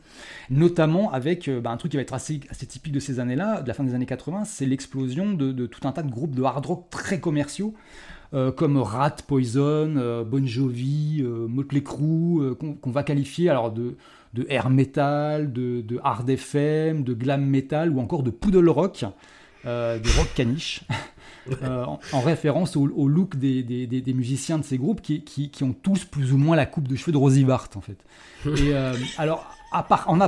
Notamment avec euh, bah, un truc qui va être assez, typique de ces années-là, de la fin des années 80, c'est l'explosion de, de, tout un tas de groupes de hard rock très commerciaux. Euh, comme Rat, Poison, euh, Bon Jovi, Motley Crue, qu'on va qualifier alors de, de air metal, de, de, hard FM, de glam metal ou encore de poodle rock, de rock caniche. Euh, en, référence au, look des, musiciens de ces groupes qui, ont tous plus ou moins la coupe de cheveux de Rosie Bart en fait. Et euh, alors, à part, on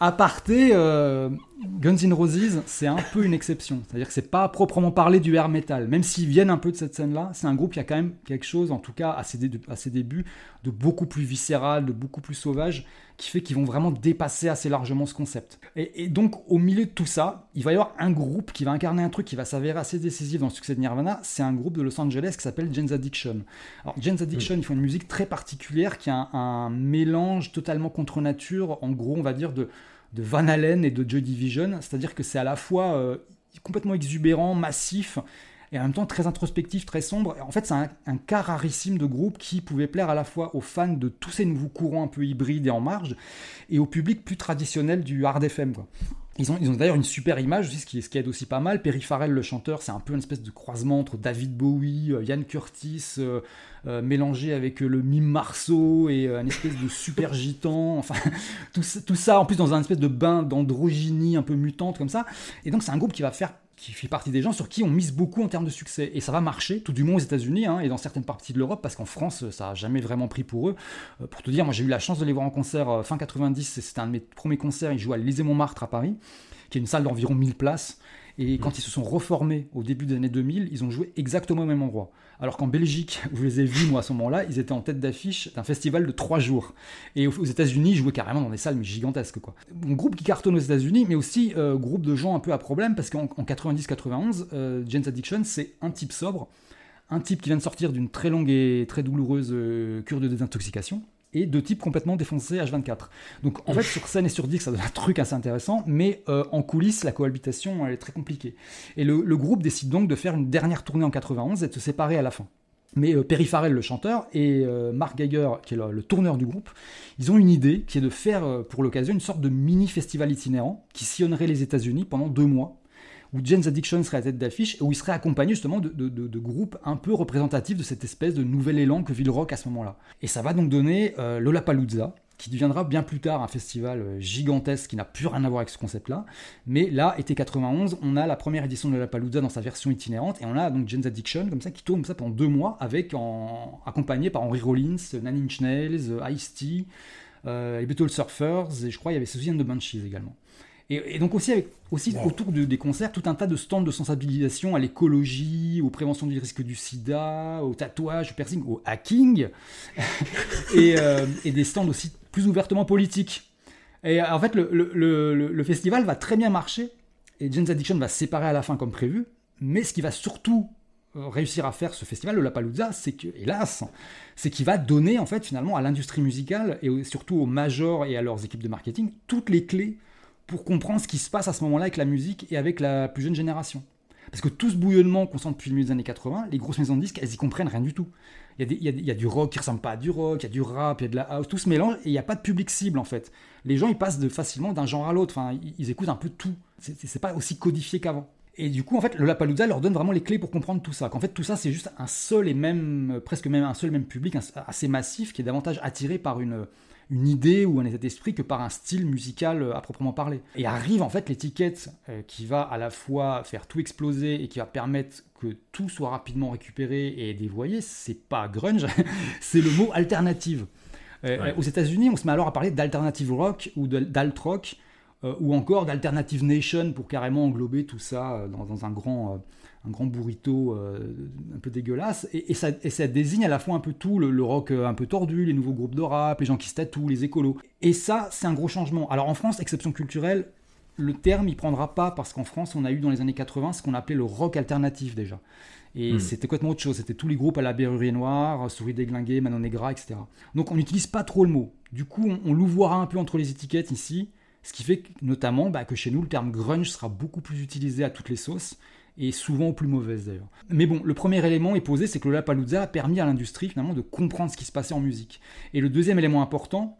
a pas aparté, euh, Guns N' Roses, c'est un peu une exception. C'est-à-dire que c'est pas proprement parler du air metal. Même s'ils viennent un peu de cette scène-là, c'est un groupe qui a quand même quelque chose, en tout cas à ses, à ses débuts, de beaucoup plus viscéral, de beaucoup plus sauvage, qui fait qu'ils vont vraiment dépasser assez largement ce concept. Et, donc, au milieu de tout ça, il va y avoir un groupe qui va incarner un truc qui va s'avérer assez décisif dans le succès de Nirvana. C'est un groupe de Los Angeles qui s'appelle Jane's Addiction. Alors, Jane's Addiction, ils font une musique très particulière qui a un mélange totalement contre nature, en gros, on va dire, de de Van Halen et de Joy Division, c'est-à-dire que c'est à la fois euh, complètement exubérant, massif, et en même temps très introspectif, très sombre. en fait, c'est un, cas rarissime de groupe qui pouvait plaire à la fois aux fans de tous ces nouveaux courants un peu hybrides et en marge, et au public plus traditionnel du hard FM. Ils ont, ils ont d'ailleurs une super image aussi, ce qui, ce qui aide aussi pas mal. Perry Farrell, le chanteur, c'est un peu une espèce de croisement entre David Bowie, euh, Ian Curtis, euh, euh, mélangé avec le mime Marceau et une espèce de super gitan. Enfin, tout, tout, ça en plus dans un espèce de bain d'androgynie un peu mutante comme ça. Et donc c'est un groupe qui va faire qui fait partie des gens sur qui on mise beaucoup en termes de succès. Et ça va marcher, tout du moins aux États-Unis hein, et dans certaines parties de l'Europe, parce qu'en France, ça n'a jamais vraiment pris pour eux. Euh, pour te dire, moi j'ai eu la chance de les voir en concert euh, fin 90, c'était un de mes premiers concerts, ils jouaient à l'Élysée-Montmartre à Paris, qui est une salle d'environ 1000 places. Et quand ils se sont reformés au début des années 2000, ils ont joué exactement au même endroit. Alors qu'en Belgique, où je les ai vus moi à ce moment-là, ils étaient en tête d'affiche d'un festival de trois jours. Et aux États-Unis, ils jouaient carrément dans des salles mais gigantesques. Un groupe qui cartonne aux États-Unis, mais aussi euh, groupe de gens un peu à problème parce qu'en 90-91, euh, Addiction, c'est un type sobre, un type qui vient de sortir d'une très longue et très douloureuse euh, cure de désintoxication et de type complètement défoncé H24. Donc en fait, sur scène et sur disque, ça donne un truc assez intéressant, mais euh, en coulisses, la cohabitation, elle est très compliquée. Et le, groupe décide donc de faire une dernière tournée en 91 et de se séparer à la fin. Mais euh, Perry Farrell, le chanteur, et euh, Mark Geiger, qui est le, tourneur du groupe, ils ont une idée qui est de faire pour l'occasion une sorte de mini-festival itinérant qui sillonnerait les États-Unis pendant deux mois où Jane's Addiction serait à tête d'affiche, et où il serait accompagné justement de, groupes un peu représentatifs de cette espèce de nouvel élan que vit le rock à ce moment-là. Et ça va donc donner euh, Lollapalooza, qui deviendra bien plus tard un festival euh, gigantesque qui n'a plus rien à voir avec ce concept-là. Mais là, été 91, on a la première édition de la dans sa version itinérante et on a donc Jane's Addiction comme ça qui tourne ça pendant deux mois avec accompagné par Henry Rollins, Nine Inch Nails, Ice-T, euh, les Beatles Surfers et je crois il y avait Susan de Banshees également. Et, donc aussi, avec, aussi autour des concerts, tout un tas de stands de sensibilisation à l'écologie, aux préventions du risque du sida, au tatouage, au piercing, au hacking, euh, et, des stands aussi plus ouvertement politiques. Et en fait, le, festival va très bien marcher, et Jane's Addiction va se séparer à la fin comme prévu, mais ce qui va surtout euh, réussir à faire ce festival, le Lapalooza, c'est que, hélas, c'est qu'il va donner en fait finalement à l'industrie musicale et surtout aux majors et à leurs équipes de marketing toutes les clés pour comprendre ce qui se passe à ce moment-là avec la musique et avec la plus jeune génération. Parce que tout ce bouillonnement qu'on sent depuis le milieu des années 80, les grosses maisons de disques, elles y comprennent rien du tout. Il y, y a, du rock qui ressemble pas à du rock, il y a du rap, il y a de la house, tout se mélange et il n'y a pas de public cible en fait. Les gens ils passent de, facilement d'un genre à l'autre, enfin, ils, écoutent un peu tout. C'est pas aussi codifié qu'avant. Et du coup, en fait, le Lapalooza leur donne vraiment les clés pour comprendre tout ça. Qu'en fait, tout ça, c'est juste un seul et même, presque même un seul et même public assez massif qui est davantage attiré par une, une idée ou un état d'esprit que par un style musical euh, à proprement parler. Et arrive en fait l'étiquette euh, qui va à la fois faire tout exploser et qui va permettre que tout soit rapidement récupéré et dévoyé. C'est pas grunge, c'est le mot alternative. Euh, aux États-Unis, on se met alors à parler d'alternative rock ou d'alt rock ou encore d'alternative nation pour carrément englober tout ça dans, un grand un grand burrito euh, un peu dégueulasse. Et, ça, désigne à la fois un peu tout, le, rock euh, un peu tordu, les nouveaux groupes de rap, les gens qui se tatouent, les écolos. Et ça, c'est un gros changement. Alors en France, exception culturelle, le terme, il prendra pas parce qu'en France, on a eu dans les années 80 ce qu'on appelait le rock alternatif déjà. Et hmm. c'était complètement autre chose. C'était tous les groupes à la Berrurier Noire, Souris Déglinguée, Manon Negra, etc. Donc on n'utilise pas trop le mot. Du coup, on, on l'ouvrira un peu entre les étiquettes ici. Ce qui fait notamment bah, que chez nous, le terme grunge sera beaucoup plus utilisé à toutes les sauces et souvent aux plus mauvaises d'ailleurs. Mais bon, le premier élément est posé, c'est que le Lapalooza a permis à l'industrie finalement de comprendre ce qui se passait en musique. Et le deuxième élément important,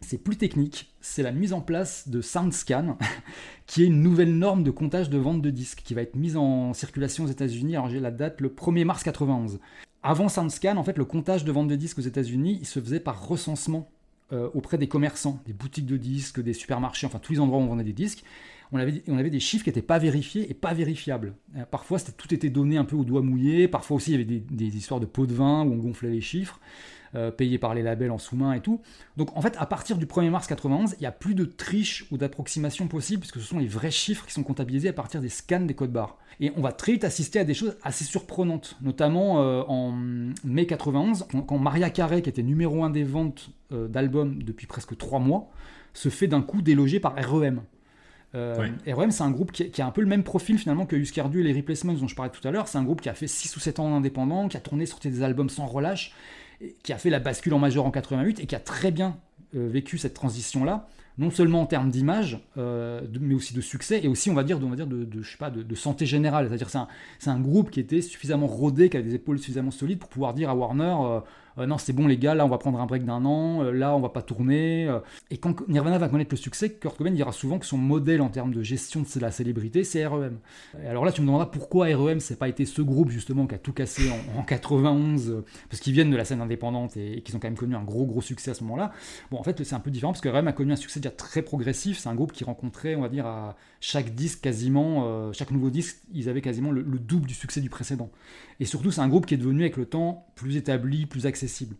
c'est plus technique, c'est la mise en place de SoundScan, qui est une nouvelle norme de comptage de vente de disques, qui va être mise en circulation aux États-Unis. Alors j'ai la date le 1er mars 91. Avant SoundScan, en fait, le comptage de vente de disques aux États-Unis, il se faisait par recensement euh, auprès des commerçants, des boutiques de disques, des supermarchés, enfin tous les endroits où on vendait des disques on avait, des chiffres qui n'étaient pas vérifiés et pas vérifiables. Euh, parfois, tout était donné un peu au doigt mouillé. Parfois aussi, il y avait des, histoires de pots de vin où on gonflait les chiffres, euh, payés par les labels en sous-main et tout. Donc, en fait, à partir du 1er mars 91, il n'y a plus de triche ou d'approximation possible, puisque ce sont les vrais chiffres qui sont comptabilisés à partir des scans des codes barres. Et on va très vite assister à des choses assez surprenantes, notamment euh, en mai 91, quand, Maria Carey, qui était numéro 1 des ventes d'albums depuis presque 3 mois, se fait d'un coup déloger par REM. Euh, REM, c'est un groupe qui, a un peu le même profil finalement que Huskardu et les Replacements dont je parlais tout à l'heure. C'est un groupe qui a fait 6 ou 7 ans indépendant, qui a tourné, sorti des albums sans relâche, qui a fait la bascule en majeur en 88 et qui a très bien euh, vécu cette transition-là, non seulement en termes d'image, euh, mais aussi de succès et aussi, on va dire, de, on va dire de, je sais pas, de, santé générale. C'est-à-dire c'est un, un, groupe qui était suffisamment rodé, qui avait des épaules suffisamment solides pour pouvoir dire à Warner euh, non, c'est bon les gars, là on va prendre un break d'un an, euh, là on va pas tourner. Euh. Et quand Nirvana va connaître le succès, Kurt Cobain dira souvent que son modèle en termes de gestion de la célébrité, c'est REM. Et alors là, tu me demanderas pourquoi REM, c'est pas été ce groupe justement qui a tout cassé en, 91, parce qu'ils viennent de la scène indépendante et, qu'ils ont quand même connu un gros gros succès à ce moment-là. Bon, en fait, c'est un peu différent parce que REM a connu un succès déjà très progressif. C'est un groupe qui rencontrait, on va dire, à chaque disque quasiment, chaque nouveau disque, ils avaient quasiment le double du succès du précédent. Et surtout, c'est un groupe qui est devenu avec le temps plus établi, plus accessible.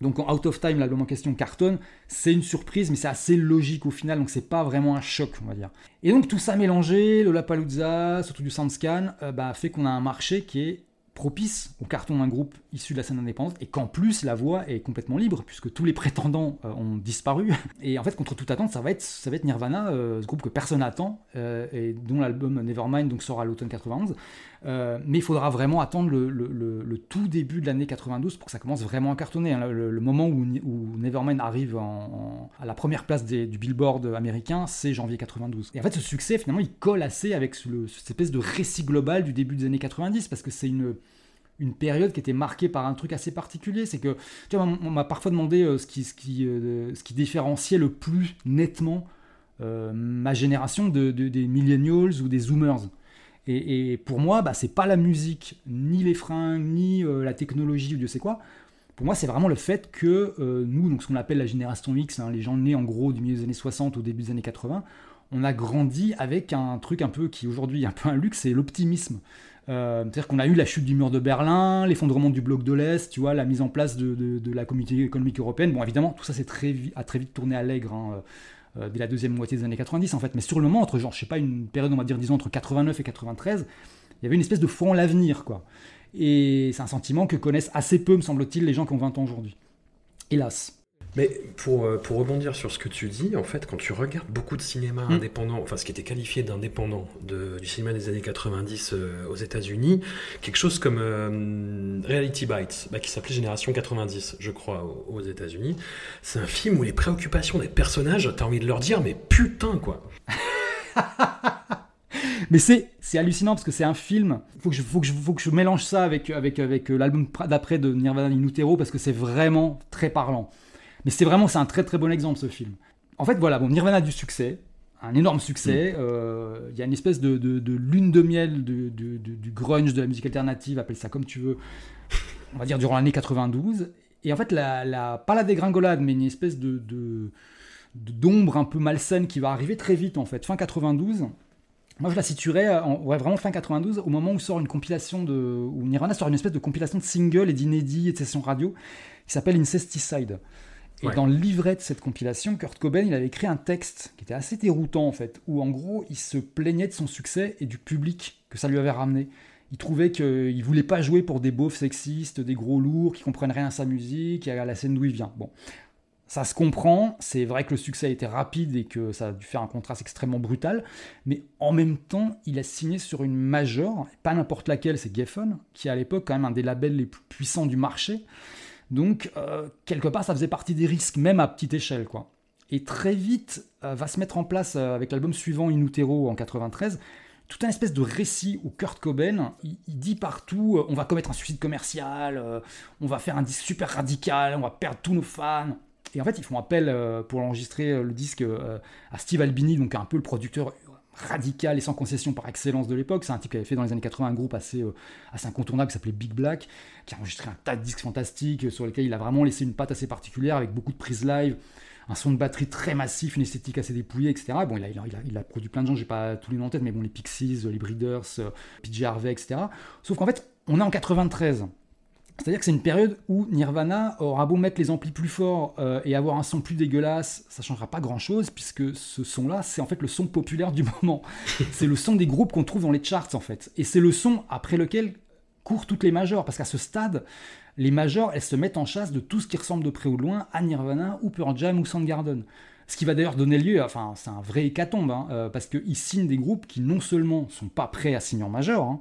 Donc en Out of Time, l'album en question cartonne, c'est une surprise, mais c'est assez logique au final, donc c'est pas vraiment un choc, on va dire. Et donc tout ça mélangé, le Lapalooza, surtout du Soundscan, euh, bah, fait qu'on a un marché qui est propice au carton d'un groupe issu de la scène indépendante et qu'en plus la voix est complètement libre puisque tous les prétendants euh, ont disparu et en fait contre toute attente ça va être ça va être Nirvana euh, ce groupe que personne n'attend et dont l'album Nevermind donc sort à l'automne 91 euh, mais il faudra vraiment attendre le, tout début de l'année 92 pour que ça commence vraiment à cartonner. Hein. Le, moment où, où, Nevermind arrive à la première place du Billboard américain, c'est janvier 92. Et en fait, ce succès, finalement, il colle assez avec cette espèce de récit global du début des années 90 parce que c'est une période qui était marquée par un truc assez particulier. C'est que, tu vois, on m'a parfois demandé euh, euh, ce qui différenciait le plus nettement ma génération de, des millennials ou des zoomers. Et, pour moi, bah, c'est pas la musique, ni les fringues, ni euh, la technologie ou Dieu sait quoi. Pour moi, c'est vraiment le fait que euh, nous, donc ce qu'on appelle la génération X, hein, les gens nés en gros du milieu des années 60 au début des années 80, on a grandi avec un truc un peu qui aujourd'hui est un peu un luxe, c'est l'optimisme. Euh, c'est-à-dire qu'on a eu la chute du mur de Berlin, l'effondrement du bloc de l'Est, tu vois, la mise en place de, la communauté économique européenne. Bon, évidemment, tout ça c'est très, a très vite tourné à l'aigre hein, euh, dès la deuxième moitié des années 90 en fait. Mais sur le moment, entre genre, je sais pas, une période, on va dire, disons, entre 89 et 93, il y avait une espèce de foi en l'avenir, quoi. Et c'est un sentiment que connaissent assez peu, me semble-t-il, les gens qui ont 20 ans aujourd'hui. Hélas. Mais pour, euh, pour rebondir sur ce que tu dis, en fait, quand tu regardes beaucoup de cinéma hmm. indépendant, enfin ce qui était qualifié d'indépendant du cinéma des années 90 euh, aux États-Unis, quelque chose comme euh, Reality Bites, bah, qui s'appelait Génération 90, je crois, aux, États-Unis, c'est un film où les préoccupations des personnages, t'as envie de leur dire, mais putain quoi Mais c'est, c'est hallucinant parce que c'est un film. Il faut que je, faut que je, faut que je mélange ça avec, avec, avec l'album d'après de Nirvana In Utero parce que c'est vraiment très parlant. Mais c'est vraiment c'est un très très bon exemple ce film. En fait, voilà, bon, Nirvana a du succès, un énorme succès. Mm. Euh, il y a une espèce de, de, lune de miel du grunge, de la musique alternative, appelle ça comme tu veux, on va dire durant l'année 92. Et en fait, la, la, pas la dégringolade, mais une espèce de, d'ombre un peu malsaine qui va arriver très vite en fait. Fin 92, moi je la situerais en, ouais, vraiment fin 92, au moment où sort une compilation de. où Nirvana sort une espèce de compilation de singles et d'inédits et de sessions radio qui s'appelle Incesticide. Et dans le livret de cette compilation, Kurt Cobain, il avait écrit un texte qui était assez déroutant en fait, où en gros il se plaignait de son succès et du public que ça lui avait ramené. Il trouvait qu'il voulait pas jouer pour des beaufs sexistes, des gros lourds qui comprennent rien à sa musique et à la scène d'où il vient. Bon, ça se comprend, c'est vrai que le succès a été rapide et que ça a dû faire un contraste extrêmement brutal, mais en même temps, il a signé sur une major, pas n'importe laquelle, c'est Geffen, qui est à l'époque quand même un des labels les plus puissants du marché. Donc, euh, quelque part, ça faisait partie des risques, même à petite échelle, quoi. Et très vite, euh, va se mettre en place, euh, avec l'album suivant, In Utero, en 93, tout un espèce de récit où Kurt Cobain, il, dit partout, on va commettre un suicide commercial, on va faire un disque super radical, on va perdre tous nos fans. Et en fait, ils font appel pour enregistrer le disque à Steve Albini, donc un peu le producteur radical et sans concession par excellence de l'époque. C'est un type qui avait fait dans les années 80 un groupe assez, euh, assez incontournable qui s'appelait Big Black, qui a enregistré un tas de disques fantastiques euh, sur lesquels il a vraiment laissé une patte assez particulière avec beaucoup de prises live, un son de batterie très massif, une esthétique assez dépouillée, etc. Bon, il a, il a, produit plein de gens, j'ai pas tous les noms en tête, mais bon, les Pixies, les Breeders, euh, PJ Harvey, etc. Sauf qu'en fait, on est en 93. C'est-à-dire que c'est une période où Nirvana aura beau mettre les amplis plus forts euh, et avoir un son plus dégueulasse, ça changera pas grand-chose puisque ce son-là, c'est en fait le son populaire du moment. c'est le son des groupes qu'on trouve dans les charts en fait. Et c'est le son après lequel courent toutes les majors parce qu'à ce stade, les majors, elles se mettent en chasse de tout ce qui ressemble de près ou de loin à Nirvana ou Pearl Jam ou Soundgarden. Ce qui va d'ailleurs donner lieu, enfin c'est un vrai hécatombe, hein, euh, parce qu'ils signent des groupes qui non seulement sont pas prêts à signer en major, hein,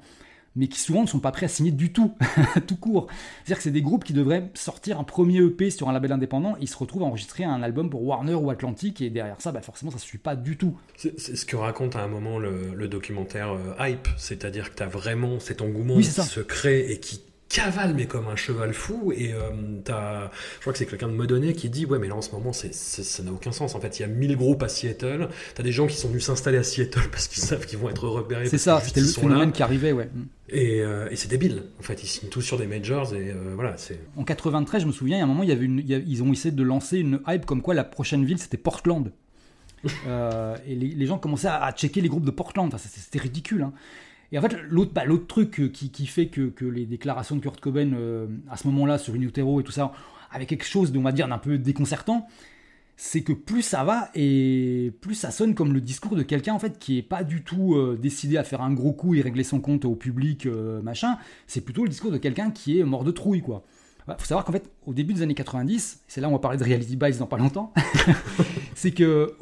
mais qui souvent ne sont pas prêts à signer du tout, tout court. C'est-à-dire que c'est des groupes qui devraient sortir un premier EP sur un label indépendant, ils se retrouvent à enregistrer un album pour Warner ou Atlantic, et derrière ça, bah forcément, ça ne suit pas du tout. C'est ce que raconte à un moment le, documentaire euh, Hype, c'est-à-dire que tu as vraiment cet engouement qui se crée et qui cavale mais comme un cheval fou. Et euh, t'as je crois que c'est quelqu'un de Modonné qui dit ouais mais là en ce moment c'est, ça n'a aucun sens. En fait il y a 1000 groupes à Seattle. T'as des gens qui sont venus s'installer à Seattle parce qu'ils savent qu'ils vont être repérés c'est ça c'était le phénomène qui arrivait ouais. Et, euh, et, c'est débile. En fait ils signent tous sur des majors et euh, voilà c'est en 93 je me souviens il y a un moment il y avait une, ils ont essayé de lancer une hype comme quoi la prochaine ville c'était Portland. Et les, gens commençaient à, checker les groupes de Portland. Enfin, c'était ridicule hein. Et en fait, l'autre bah, truc euh, qui, fait que, les déclarations de Kurt Cobain euh, à ce moment-là sur une utero et tout ça, avaient quelque chose, on va dire, d'un peu déconcertant, c'est que plus ça va et plus ça sonne comme le discours de quelqu'un en fait qui est pas du tout euh, décidé à faire un gros coup et régler son compte au public machin c'est plutôt le discours de quelqu'un qui est mort de trouille quoi. Il faut savoir qu'en fait au début des années 90 c'est là où on va parler de reality bias dans pas longtemps c'est que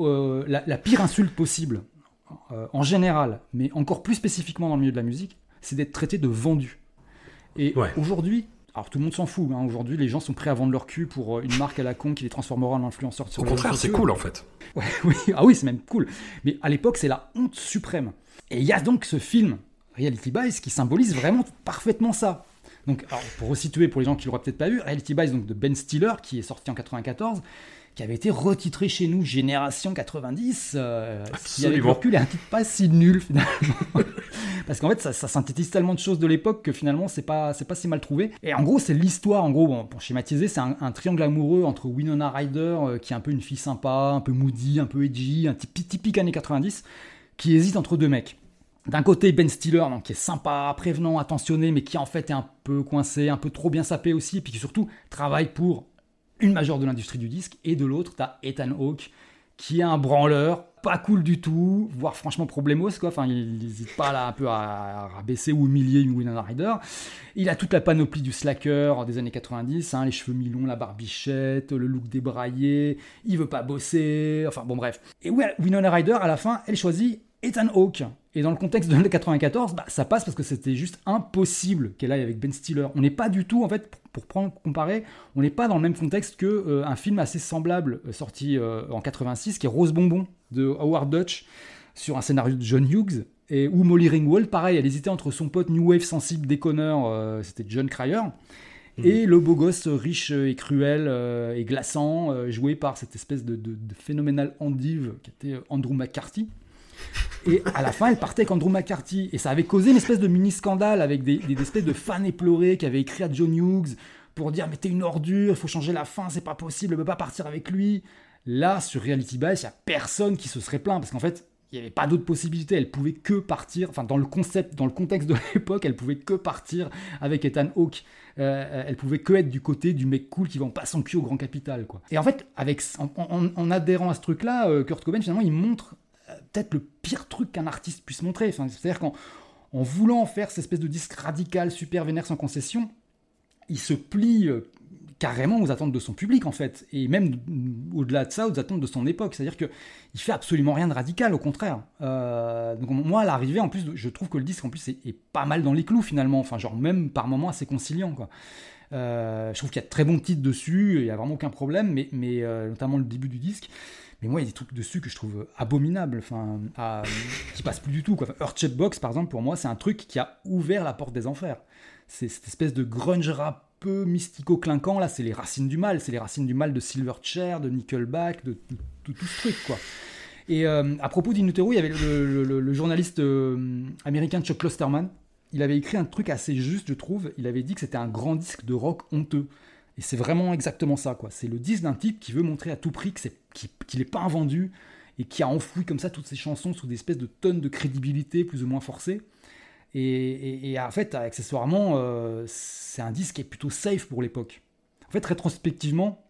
la, pire insulte possible euh, en général, mais encore plus spécifiquement dans le milieu de la musique, c'est d'être traité de vendu. Et aujourd'hui, alors tout le monde s'en fout, hein, aujourd'hui les gens sont prêts à vendre leur cul pour euh, une marque à la con qui les transformera en influenceurs Au contraire, c'est cool en fait. oui, ah oui, c'est même cool. Mais à l'époque, c'est la honte suprême. Et il y a donc ce film, Reality Bias, qui symbolise vraiment parfaitement ça. Donc, alors, pour resituer pour les gens qui l'auraient peut-être pas vu, Reality Bias donc de Ben Stiller, qui est sorti en 94, qui avait été retitré chez nous Génération 90, euh, qui avec le recul est un titre pas si nul finalement. Parce qu'en fait, ça, ça synthétise tellement de choses de l'époque que finalement, c'est pas, c'est pas si mal trouvé. Et en gros, c'est l'histoire, en gros, bon, pour schématiser, c'est un, un triangle amoureux entre Winona Ryder, euh, qui est un peu une fille sympa, un peu moody, un peu edgy, un typique, typique années 90, qui hésite entre deux mecs. D'un côté, Ben Stiller, donc, qui est sympa, prévenant, attentionné, mais qui en fait est un peu coincé, un peu trop bien sapé aussi, et puis qui surtout travaille pour une majeure de l'industrie du disque. Et de l'autre, t'as Ethan Hawke, qui est un branleur, pas cool du tout, voire franchement problémos, quoi. Enfin, il n'hésite pas là un peu à, rabaisser ou humilier une Winona Ryder. Il a toute la panoplie du slacker des années 90, hein, les cheveux mi-longs, la barbichette, le look débraillé, il veut pas bosser, enfin bon bref. Et Winona Ryder, à la fin, elle choisit Ethan Hawke. Et dans le contexte de l'année 94, bah, ça passe parce que c'était juste impossible qu'elle aille avec Ben Stiller. On n'est pas du tout, en fait, pour, prendre, comparer, on n'est pas dans le même contexte que euh, un film assez semblable euh, sorti euh, en 86, qui est Rose Bonbon de Howard Dutch, sur un scénario de John Hughes. Et où Molly Ringwald, pareil, elle hésitait entre son pote New Wave sensible déconneur, euh, c'était John Cryer, et le beau gosse riche et cruel et glaçant, joué par cette espèce de, de- de phénoménal endive qui était Andrew McCarthy. Et à la fin, elle partait avec Andrew McCarthy. Et ça avait causé une espèce de mini-scandale avec des, espèces de fans éplorés qui avaient écrit à John Hughes pour dire Mais t'es une ordure, il faut changer la fin, c'est pas possible, elle peut pas partir avec lui. Là, sur Reality Bites, il y a personne qui se serait plaint parce qu'en fait, il n'y avait pas d'autre possibilité. Elle pouvait que partir, enfin, dans le concept, dans le contexte de l'époque, elle pouvait que partir avec Ethan Hawke. Euh, elle pouvait que être du côté du mec cool qui vend pas son cul au grand capital. Et en fait, avec, en, en- adhérant à ce truc-là, euh, Kurt Cobain, finalement, il montre peut-être le pire truc qu'un artiste puisse montrer. C'est-à-dire qu'en en voulant faire cette espèce de disque radical, super vénère sans concession, il se plie euh, carrément aux attentes de son public en fait, et même au-delà de ça, aux attentes de son époque. C'est-à-dire que il fait absolument rien de radical, au contraire. Euh, donc moi, à l'arrivée, en plus, je trouve que le disque en plus est, pas mal dans les clous finalement. Enfin, genre même par moments assez conciliant quoi. Euh, je trouve qu'il y a de très bons titres dessus, il y a vraiment aucun problème, mais, notamment le début du disque. Mais moi, il y a des trucs dessus que je trouve abominables, enfin, à- qui passent plus du tout. Quoi. Enfin, Box, par exemple, pour moi, c'est un truc qui a ouvert la porte des enfers. C'est cette espèce de grunge rap peu mystico-clinquant, là, c'est les racines du mal. C'est les racines du mal de Silverchair, de Nickelback, de, tout ce truc, quoi. Et euh, à propos d'Inutero, il y avait le journaliste euh, américain Chuck Klosterman. Il avait écrit un truc assez juste, je trouve. Il avait dit que c'était un grand disque de rock honteux. Et c'est vraiment exactement ça, quoi. C'est le disque d'un type qui veut montrer à tout prix qu'il n'est pas invendu et qui a enfoui comme ça toutes ses chansons sous des espèces de tonnes de crédibilité plus ou moins forcées. Et, en fait, accessoirement, euh, c'est un disque qui est plutôt safe pour l'époque. En fait, rétrospectivement,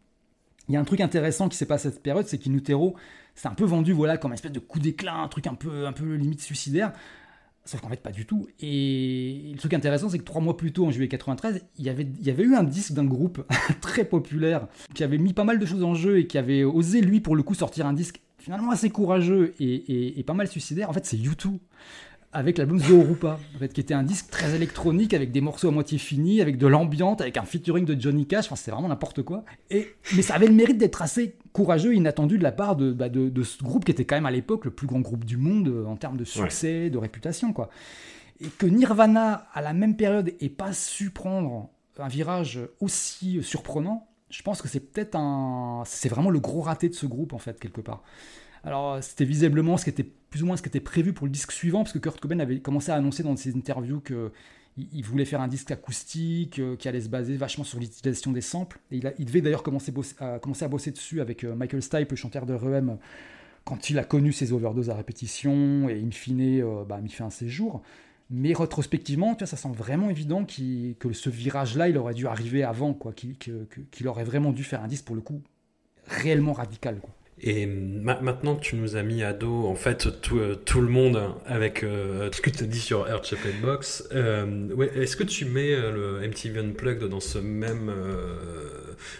il y a un truc intéressant qui s'est passé à cette période, c'est qu'Inutero, c'est un peu vendu voilà, comme une espèce de coup d'éclat, un truc un peu, un peu limite suicidaire. Sauf qu'en fait, pas du tout. Et le truc intéressant, c'est que trois mois plus tôt, en juillet 93, il y avait, eu un disque d'un groupe très populaire qui avait mis pas mal de choses en jeu et qui avait osé, lui, pour le coup, sortir un disque finalement assez courageux et, et- et pas mal suicidaire. En fait, c'est U2 avec l'album Zorupa, en fait, qui était un disque très électronique avec des morceaux à moitié finis, avec de l'ambiance, avec un featuring de Johnny Cash. Enfin, c'est vraiment n'importe quoi. Et, mais ça avait le mérite d'être assez courageux et inattendu de la part de, bah, de, de ce groupe qui était quand même à l'époque le plus grand groupe du monde euh, en termes de succès, de réputation, quoi. Et que Nirvana, à la même période, ait pas su prendre un virage aussi surprenant, je pense que c'est peut-être un. C'est vraiment le gros raté de ce groupe, en fait, quelque part. Alors, c'était visiblement ce qui était plus ou moins ce qui était prévu pour le disque suivant, parce que Kurt Cobain avait commencé à annoncer dans ses interviews que il voulait faire un disque acoustique euh, qui allait se baser vachement sur l'utilisation des samples. Et il, devait d'ailleurs commencer, à commencer à bosser dessus avec euh, Michael Stipe, le chanteur de REM, quand il a connu ses overdoses à répétition et in fine, euh, bah, mis fin à ses jours. Mais rétrospectivement, tu vois, ça semble vraiment évident que ce virage-là, il aurait dû arriver avant, quoi, qu'il aurait vraiment dû faire un disque pour le coup réellement radical. Quoi. Et ma- maintenant que tu nous as mis à dos, en fait, tout, euh, tout le monde avec euh, ce que tu as dit sur Earth Shapered Box, euh, ouais, est-ce que tu mets euh, le MTV Unplugged dans ce même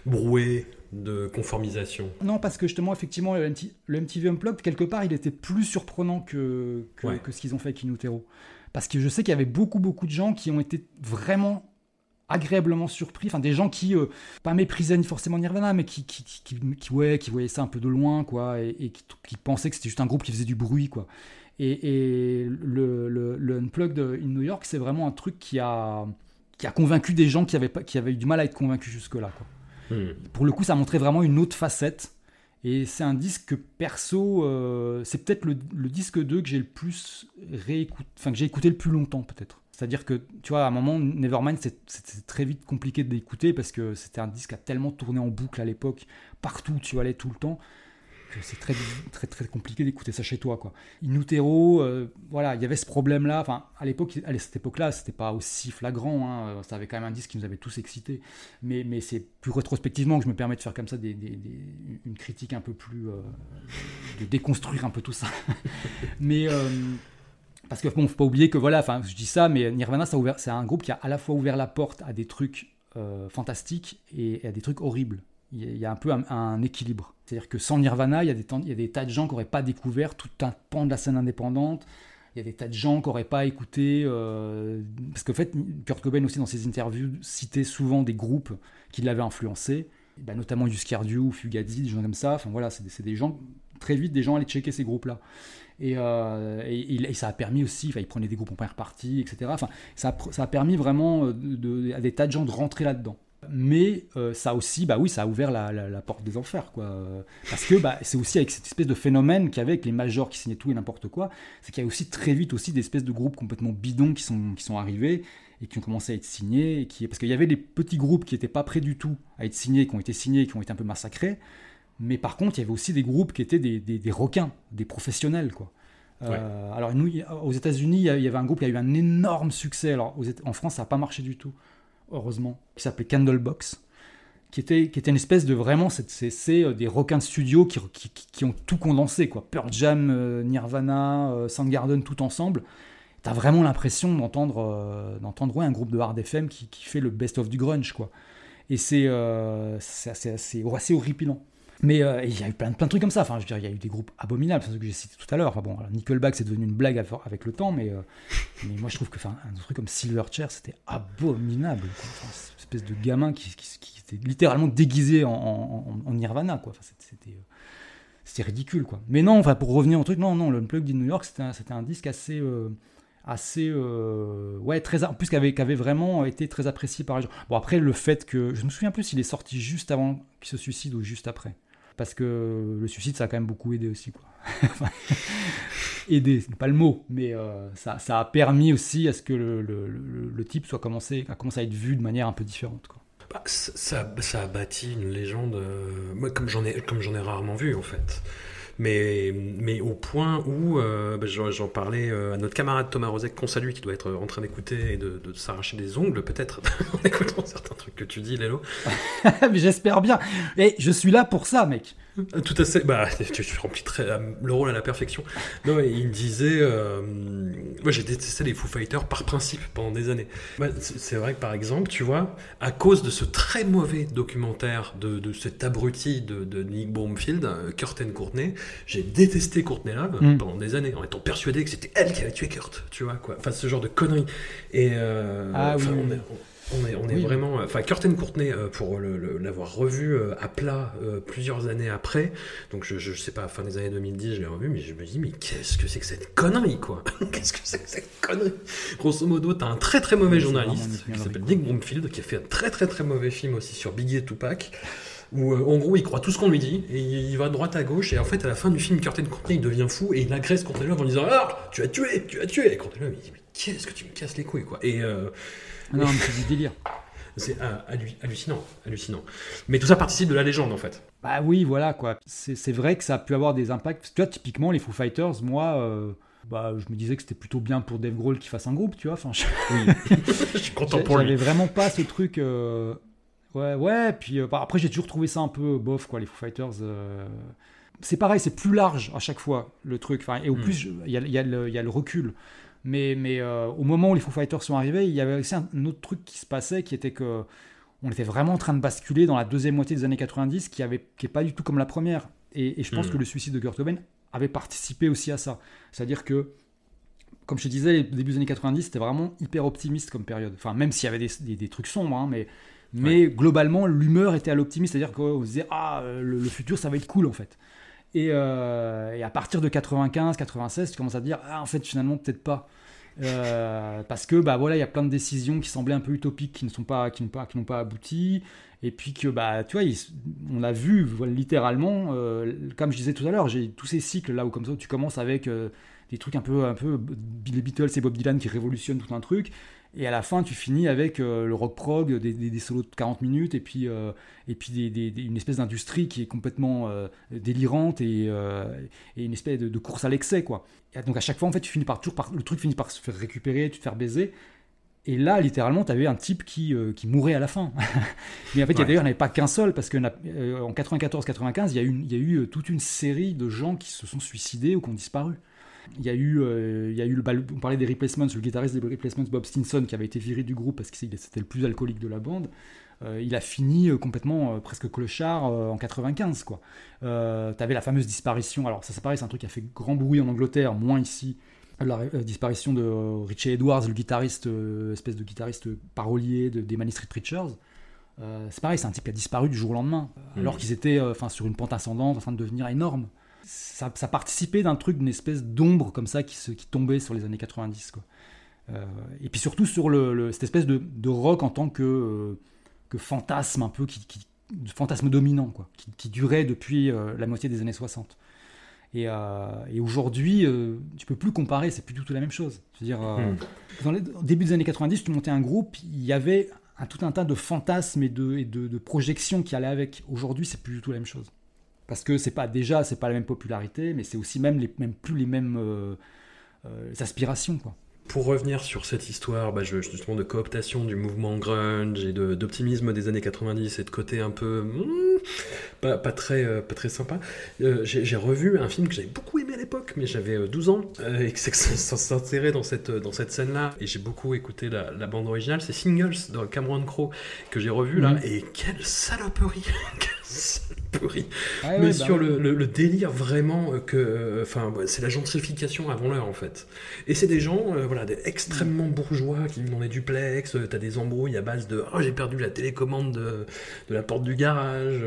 brouet de conformisation? Non, parce que justement, effectivement, le, MT le MTV Unplugged, quelque part, il était plus surprenant que, que, Ouais. que ce qu'ils ont fait avec Inutero. Parce que je sais qu'il y avait beaucoup, beaucoup de gens qui ont été vraiment agréablement surpris, enfin des gens qui, euh, pas méprisaient forcément Nirvana, mais qui, qui, qui, qui- ouais, qui voyaient ça un peu de loin, quoi, et, et qui, pensaient que c'était juste un groupe qui faisait du bruit, quoi. Et, et le, le, le Unplugged in New York, c'est vraiment un truc qui a, qui a convaincu des gens qui avaient, pas, qui avaient eu du mal à être convaincus jusque-là, quoi Hmm. pour le coup, ça montrait vraiment une autre facette Et c'est un disque que perso, euh, c'est peut-être le, disque 2 que j'ai le plus réécouté, enfin que j'ai écouté le plus longtemps peut-être. C'est-à-dire que, tu vois, à un moment, Nevermind, c'était très vite compliqué d'écouter parce que c'était un disque a tellement tourné en boucle à l'époque, partout où tu allais tout le temps c'est très, très, très compliqué d'écouter ça chez toi. Quoi. In utero, euh, voilà, il y avait ce problème-là. Enfin, à l'époque, à cette époque-là, c'était pas aussi flagrant. Hein. Ça avait quand même un disque qui nous avait tous excités. Mais, mais c'est plus rétrospectivement que je me permets de faire comme ça une critique un peu plus. Euh, de déconstruire un peu tout ça. mais. Euh, parce que bon, faut pas oublier que voilà, enfin, je dis ça, mais Nirvana, c'est un groupe qui a à la fois ouvert la porte à des trucs fantastiques et à des trucs horribles il y a un peu un, équilibre. C'est-à-dire que sans Nirvana, il y, a des, tas de gens qui n'auraient pas découvert tout un pan de la scène indépendante. Il y a des tas de gens qui n'auraient pas écouté. Euh, parce qu'en fait, Kurt Cobain aussi, dans ses interviews, citait souvent des groupes qui l'avaient influencé, bah, notamment Yuscardio, Fugazi, des gens comme ça. Enfin voilà, c'est des, gens, très vite, des gens allaient checker ces groupes-là. Et, euh, et, ça a permis aussi, enfin, il prenait des groupes en première partie, etc. Enfin, ça, a permis vraiment de, à des tas de gens de rentrer là-dedans mais euh, ça aussi, bah oui, ça a ouvert la, porte des enfers, quoi. Parce que bah, c'est aussi avec cette espèce de phénomène qu'il y avait avec les majors qui signaient tout et n'importe quoi, c'est qu'il y a aussi très vite aussi des espèces de groupes complètement bidons qui sont, qui sont arrivés et qui ont commencé à être signés, et parce qu'il y avait des petits groupes qui n'étaient pas prêts du tout à être signés, qui ont été signés, qui ont été un peu massacrés, mais par contre, il y avait aussi des groupes qui étaient des, des, requins, des professionnels, quoi. Euh, alors nous, aux États-Unis, il y avait un groupe qui a eu un énorme succès. Alors en France, ça n'a pas marché du tout heureusement, qui s'appelait Candlebox, qui était, qui était une espèce de vraiment, c'est euh, des requins de studio qui, qui, qui, ont tout condensé, quoi. Pearl Jam, euh, Nirvana, euh, Soundgarden, tout ensemble. T'as vraiment l'impression d'entendre d'entendre un groupe de hard FM qui, qui, fait le best of du grunge, quoi. Et c'est c'est assez, assez, assez horripilant. Mais il y a eu plein, plein de trucs comme ça. Enfin, je veux dire, il y a eu des groupes abominables, ce que j'ai cité tout à l'heure. Enfin, bon, Nickelback, c'est devenu une blague avec le temps, mais, mais moi, je trouve que enfin, un truc comme Silverchair, c'était abominable. Enfin, une espèce de gamin qui, était littéralement déguisé en, Nirvana, quoi. Enfin, c'était c'était ridicule, quoi. Mais non, enfin, pour revenir au truc, non, non, le Unplugged in New York, c'était un, un, disque assez assez ouais très en plus qui avait, vraiment été très apprécié par les gens bon après le fait que je me souviens plus s'il est sorti juste avant qu'il se suicide ou juste après parce que le suicide, ça a quand même beaucoup aidé aussi. Quoi. aider, ce n'est pas le mot, mais euh, ça, ça, a permis aussi à ce que le, le, type soit commencé, a commencé à être vu de manière un peu différente. Quoi. Bah, ça, ça, a bâti une légende, euh, comme j'en ai, comme j'en ai rarement vu en fait mais, mais au point où, euh, bah, j'en parlais euh, à notre camarade Thomas Rosec, qu'on salue, qui doit être en train d'écouter et de, s'arracher des ongles, peut-être, en écoutant certains trucs que tu dis, Lélo. mais j'espère bien. Et je suis là pour ça, mec. Euh, tout à fait. Bah, tu, remplis très, le rôle à la perfection. Non, il disait. moi, j'ai détesté les Foo Fighters par principe pendant des années. c'est vrai que, par exemple, tu vois, à cause de ce très mauvais documentaire de, de cet abruti de, de Nick Bromfield, Kurt Courtney, j'ai détesté Courtney Love mm. pendant des années en étant persuadé que c'était elle qui avait tué Kurt, tu vois quoi. Enfin, ce genre de conneries. Et euh, ah, oui, on est, on est, vraiment. Enfin, Kurt Courtney, euh, pour l'avoir revu euh, à plat plusieurs années après, donc je, je sais pas, fin des années 2010, je l'ai revu, mais je me dis, mais qu'est-ce que c'est que cette connerie, quoi? Qu'est-ce que c'est que cette connerie? Grosso modo, t'as un très très mauvais journaliste qui s'appelle Nick Broomfield, qui a fait un très très très mauvais film aussi sur Biggie et Tupac où euh, en gros il croit tout ce qu'on lui dit et il va de droite à gauche et en fait à la fin du film Curtin Courtney il devient fou et il agresse Courtney Love en disant ah tu as tué tu as tué! Et Courtney Love il dit mais qu'est-ce que tu me casses les couilles quoi? Et euh, ah non mais c'est du délire c'est ah, hallucinant hallucinant mais tout ça participe de la légende en fait bah oui voilà quoi c'est vrai que ça a pu avoir des impacts tu vois typiquement les Foo Fighters moi euh, bah, je me disais que c'était plutôt bien pour Dave Grohl qu'il fasse un groupe, tu vois. Enfin, je, je suis content pour lui. J'avais vraiment pas ce truc. Ouais, ouais, puis euh, bah, après j'ai toujours trouvé ça un peu bof, quoi, les Foo Fighters. Euh. C'est pareil, c'est plus large à chaque fois, le truc. Enfin, et au hmm. plus, il y a, le recul. Mais, mais euh, au moment où les Foo Fighters sont arrivés, il y avait aussi un, autre truc qui se passait, qui était que on était vraiment en train de basculer dans la deuxième moitié des années 90, qui n'est qui est pas du tout comme la première. Et, je pense hmm. que le suicide de Kurt Cobain avait participé aussi à ça. C'est-à-dire que comme je te disais, les débuts des années 90, c'était vraiment hyper optimiste comme période. Enfin, même s'il y avait des, des, trucs sombres, hein, mais mais globalement, l'humeur était à l'optimisme, c'est-à-dire qu'on se disait ah le, futur ça va être cool en fait. Et, euh, et à partir de 95, 96, tu commences à dire ah en fait finalement peut-être pas. Euh, parce que bah voilà, il y a plein de décisions qui semblaient un peu utopiques, qui ne sont pas, qui n'ont pas, qui n'ont pas abouti, et puis que bah tu vois, on a vu littéralement, euh, comme je disais tout à l'heure, tous ces cycles là où comme ça tu commences avec des trucs un peu, un peu les Beatles et Bob Dylan qui révolutionnent tout un truc, et à la fin, tu finis avec le rock prog, des, des, solos de 40 minutes, et puis, et puis des, une espèce d'industrie qui est complètement délirante et, et, une espèce de, de course à l'excès, quoi donc à chaque fois, en fait, tu finis par toujours par, le truc finit par se faire récupérer, tu te faire baiser. Et là, littéralement, tu avais un type qui, euh, qui mourait à la fin. Mais en fait, d'ailleurs, il n'y avait pas qu'un seul, parce qu'en euh, en 94-95, il y, a eu, il y a eu euh, toute une série de gens qui se sont suicidés ou qui ont disparu. Il y a eu, il y a eu le, on parlait des Replacements, le guitariste des Replacements, Bob Stinson, qui avait été viré du groupe parce que c'était le plus alcoolique de la bande. Euh, il a fini euh, complètement euh, presque clochard en 95 quoi. T'avais la fameuse disparition. Alors ça c'est pareil, c'est un truc qui a fait grand bruit en Angleterre, moins ici. La disparition de Richie Edwards, le guitariste, espèce de guitariste parolier de, des Street Preachers. c'est pareil, c'est un type qui a disparu du jour au lendemain, mm. alors qu'ils étaient enfin sur une pente ascendante en train de devenir énorme. Ça, ça participait d'un truc, d'une espèce d'ombre comme ça qui, se, qui tombait sur les années 90. Quoi. et puis surtout sur le, cette espèce de, de, rock en tant que que fantasme un peu, qui, fantasme dominant, quoi, qui, durait depuis euh, la moitié des années 60. Et, euh, et aujourd'hui, euh, tu peux plus comparer, c'est plus du tout la même chose. Je veux dire, hmm. dans les, au début des années 90, tu montais un groupe, il y avait un, tout un tas de fantasmes et de, et de, projections qui allaient avec. Aujourd'hui, c'est plus du tout la même chose. Parce que c'est pas déjà, pas la même popularité, mais c'est aussi même, même plus les mêmes aspirations, quoi. Pour revenir sur cette histoire, bah, justement de cooptation du mouvement grunge et d'optimisme des années 90 et de côté un peu pas, très, euh, pas très sympa, euh, j'ai revu un film que j'avais beaucoup aimé à l'époque, mais j'avais 12 euh, ans et que ça s'insérait dans cette, dans cette scène-là. Et j'ai beaucoup écouté la, bande originale, c'est Singles de Cameron Crowe que j'ai revu là. Et quelle saloperie pourri. Ah mais sur bah le, délire vraiment que, enfin, c'est la gentrification avant l'heure en fait. Et c'est des gens, euh, voilà, des extrêmement bourgeois qui vivent dans des duplex. T'as des embrouilles à base de, oh j'ai perdu la télécommande de, la porte du garage,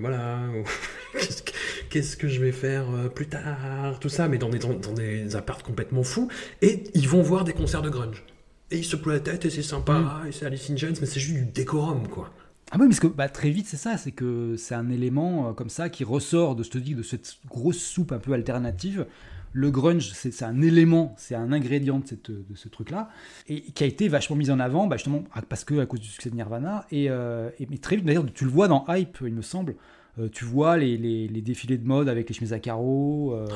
voilà. Qu'est-ce que je vais faire plus tard, tout ça, mais dans des dans des apparts complètement fous. Et ils vont voir des concerts de grunge. Et ils se ploient la tête et c'est sympa, mm. et c'est Alice in Chains, mais c'est juste du décorum quoi. Ah oui, parce que bah, très vite, c'est ça, c'est que c'est un élément euh, comme ça qui ressort de, ce de cette grosse soupe un peu alternative. Le grunge, c'est un élément, c'est un ingrédient de, cette, de ce truc-là, et qui a été vachement mis en avant, bah, justement, parce que à cause du succès de Nirvana. Et, euh, mais très vite, d'ailleurs, tu le vois dans Hype, il me semble, euh, tu vois les, les, les, défilés de mode avec les chemises à carreaux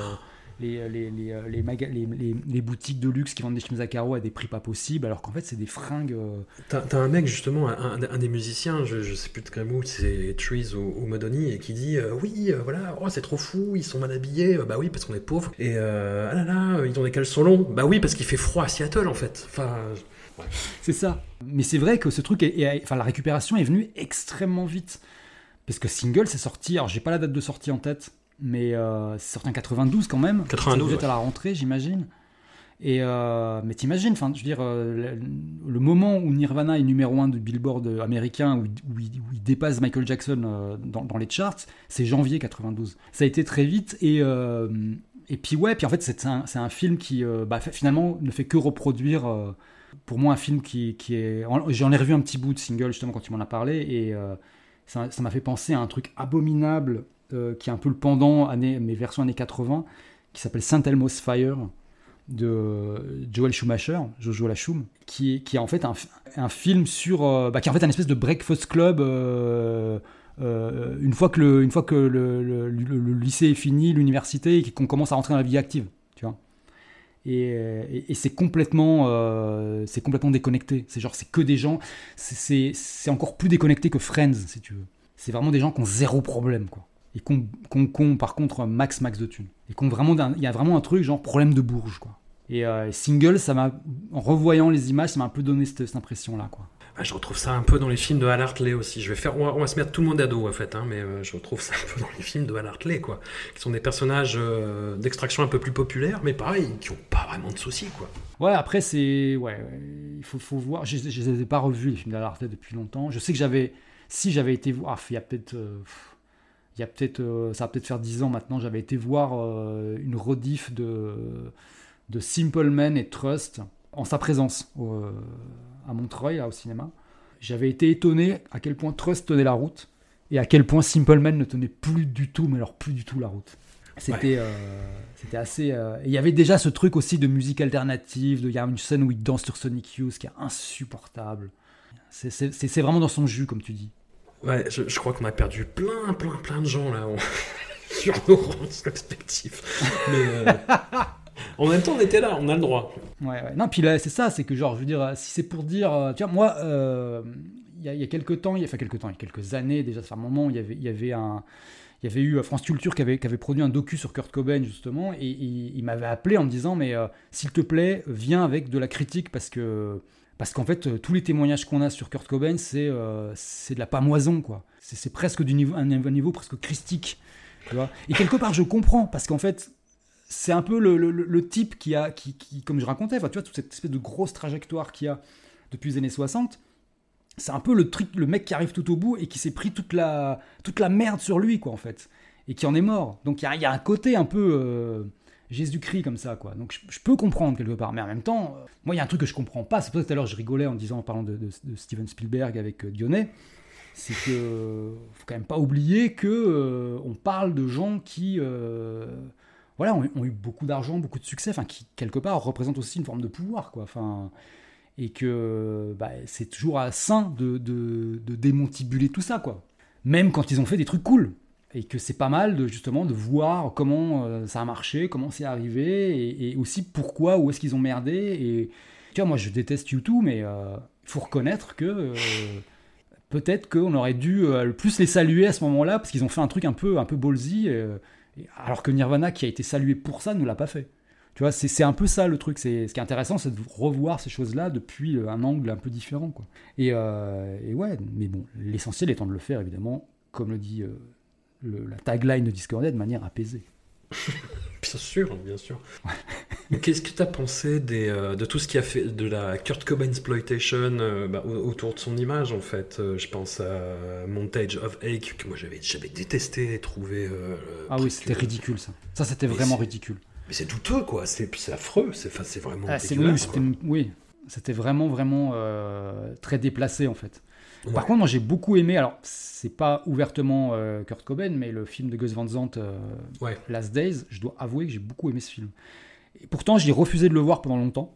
les, les, les, les, boutiques de luxe qui vendent des chemises à carreaux à des prix pas possibles, alors qu'en fait, c'est des fringues. Euh. T'as as un mec, justement, un, des musiciens, je, je sais plus de quel mot, c'est Trees ou, ou Madoni, et qui dit euh, Oui, euh, voilà, oh, c'est trop fou, ils sont mal habillés, bah oui, parce qu'on est pauvres. Et ah là là, ils ont des caleçons longs, bah oui, parce qu'il fait froid à Seattle, en fait. Enfin. C'est ça. Mais c'est vrai que ce truc, est, enfin, la récupération est venue extrêmement vite. Parce que Single, c'est sorti, alors j'ai pas la date de sortie en tête, mais euh, c'est sorti en 92 quand même. 92. Vous à la rentrée, j'imagine. Et euh, mais t'imagines, enfin, je veux dire, euh, le, moment où Nirvana est numéro un de Billboard américain, où, il, dépasse Michael Jackson dans, les charts, c'est janvier 92. Ça a été très vite et et puis ouais, puis en fait c'est un, un, film qui bah, finalement ne fait que reproduire. pour moi, un film qui, qui est. J'en ai revu un petit bout de single justement quand tu m'en as parlé et ça m'a fait penser à un truc abominable euh, qui est un peu le pendant, année, mais version années 80, qui s'appelle Saint Elmo's Fire de Joel Schumacher, Jojo Lachum, qui est, qui en fait un, film sur, euh, bah, qui est en fait un espèce de breakfast club. Euh, une fois que le, une fois que le, le, lycée est fini, l'université, et qu'on commence à rentrer dans la vie active, vois. Et, c'est complètement, c'est complètement déconnecté. C'est genre, c'est que des gens. C'est encore plus déconnecté que Friends, si tu veux. C'est vraiment des gens qui ont zéro problème, quoi et qu'on par contre max max de thunes. Et qu'on il y a vraiment un truc genre problème de bourge quoi. Et euh, single, ça en revoyant les images, ça m'a un peu donné cette, impression là quoi. Ah, je retrouve ça un peu dans les films de Hal Hartley aussi. Je vais faire, on va, se mettre tout le monde à dos en fait, hein, mais euh, je retrouve ça un peu dans les films de Hal Hartley quoi, qui sont des personnages euh, d'extraction un peu plus populaires, mais pareil, qui ont pas vraiment de soucis quoi. Ouais, après c'est, ouais, il faut, voir. Je, je, les ai pas revus les films d'Hal Hartley depuis longtemps. Je sais que j'avais, si j'avais été voir, ah, il y a peut-être il y a peut-être, euh, ça va peut-être faire 10 ans maintenant, j'avais été voir euh, une rediff de, de Simple Man et Trust, en sa présence à Montreuil, là, au cinéma. J'avais été étonné à quel point Trust tenait la route et à quel point Simple Man ne tenait plus du tout, mais alors plus du tout la route. C'était euh, c'était assez. Euh, il y avait déjà ce truc aussi de musique alternative. Il y a une scène où il danse sur Sonic Youth qui est insupportable. C'est vraiment dans son jus, comme tu dis. Ouais, je, crois qu'on a perdu plein, plein, plein de gens là sur nos rangs respectifs. Mais euh, en même temps, on était là, on a le droit. Ouais. Non, puis là, c'est ça, c'est que genre, je veux dire, si c'est pour dire, tu vois, moi, il y, a, il y a quelques temps, il y a, enfin quelques temps, il y a quelques années déjà, fait un moment, il y avait, il y avait un il y avait eu euh, France Culture qui avait, qui avait produit un docu sur Kurt Cobain justement, et, il m'avait appelé en me disant mais euh, s'il te plaît viens avec de la critique parce que parce qu'en fait euh, tous les témoignages qu'on a sur Kurt Cobain c'est c'est de la pamoison quoi, c'est presque du niveau un niveau presque christique, tu vois. Et quelque part je comprends parce qu'en fait c'est un peu le, le, type qui a qui, qui, comme je racontais, enfin, tu vois toute cette espèce de grosse trajectoire qu'il a depuis les années 60 c'est un peu le truc, le mec qui arrive tout au bout et qui s'est pris toute la, toute la merde sur lui, quoi, en fait. Et qui en est mort. Donc il y, a, un côté un peu euh, Jésus-Christ comme ça, quoi. Donc je, peux comprendre quelque part. Mais en même temps, euh, moi, il y a un truc que je comprends pas. C'est pour ça que tout à l'heure, je rigolais en disant, en parlant de, Steven Spielberg avec euh, Dionnet. C'est que faut quand même pas oublier que on parle de gens qui voilà, ont, ont, eu beaucoup d'argent, beaucoup de succès, enfin qui quelque part représentent aussi une forme de pouvoir, quoi. Enfin, et que bah, c'est toujours à sain de, de, démontibuler tout ça, quoi. Même quand ils ont fait des trucs cool. Et que c'est pas mal de, justement de voir comment euh, ça a marché, comment c'est arrivé, et, aussi pourquoi, où est-ce qu'ils ont merdé. Et tu vois, moi je déteste YouTube, mais euh, il faut reconnaître que euh, peut-être qu'on aurait dû plus les saluer à ce moment-là, parce qu'ils ont fait un truc un peu, un peu ballsy, alors que Nirvana, qui a été salué pour ça, ne l'a pas fait. Tu vois, c'est un peu ça le truc. Ce qui est intéressant, c'est de revoir ces choses-là depuis euh, un angle un peu différent. Quoi. Et, euh, et ouais, mais bon, l'essentiel étant de le faire, évidemment, comme le dit euh, la tagline de Discordet, de manière apaisée. bien sûr, bien sûr. Qu'est-ce que tu as pensé des, de tout ce qui a fait de la Kurt Cobain exploitation bah, autour de son image en fait Je pense à Montage of Ache que moi j'avais détesté et trouvé. ah oui, c'était ridicule ça. Ça c'était vraiment ridicule. Mais c'est douteux, quoi. C'est affreux. C'est vraiment. Ah, oui, c'était vraiment, vraiment euh, très déplacé, en fait. Par contre, moi, j'ai beaucoup aimé. Alors, c'est pas ouvertement euh, Kurt Cobain, mais le film de Gus Van Sant, euh, Last Days, je dois avouer que j'ai beaucoup aimé ce film. Et pourtant, j'ai refusé de le voir pendant longtemps.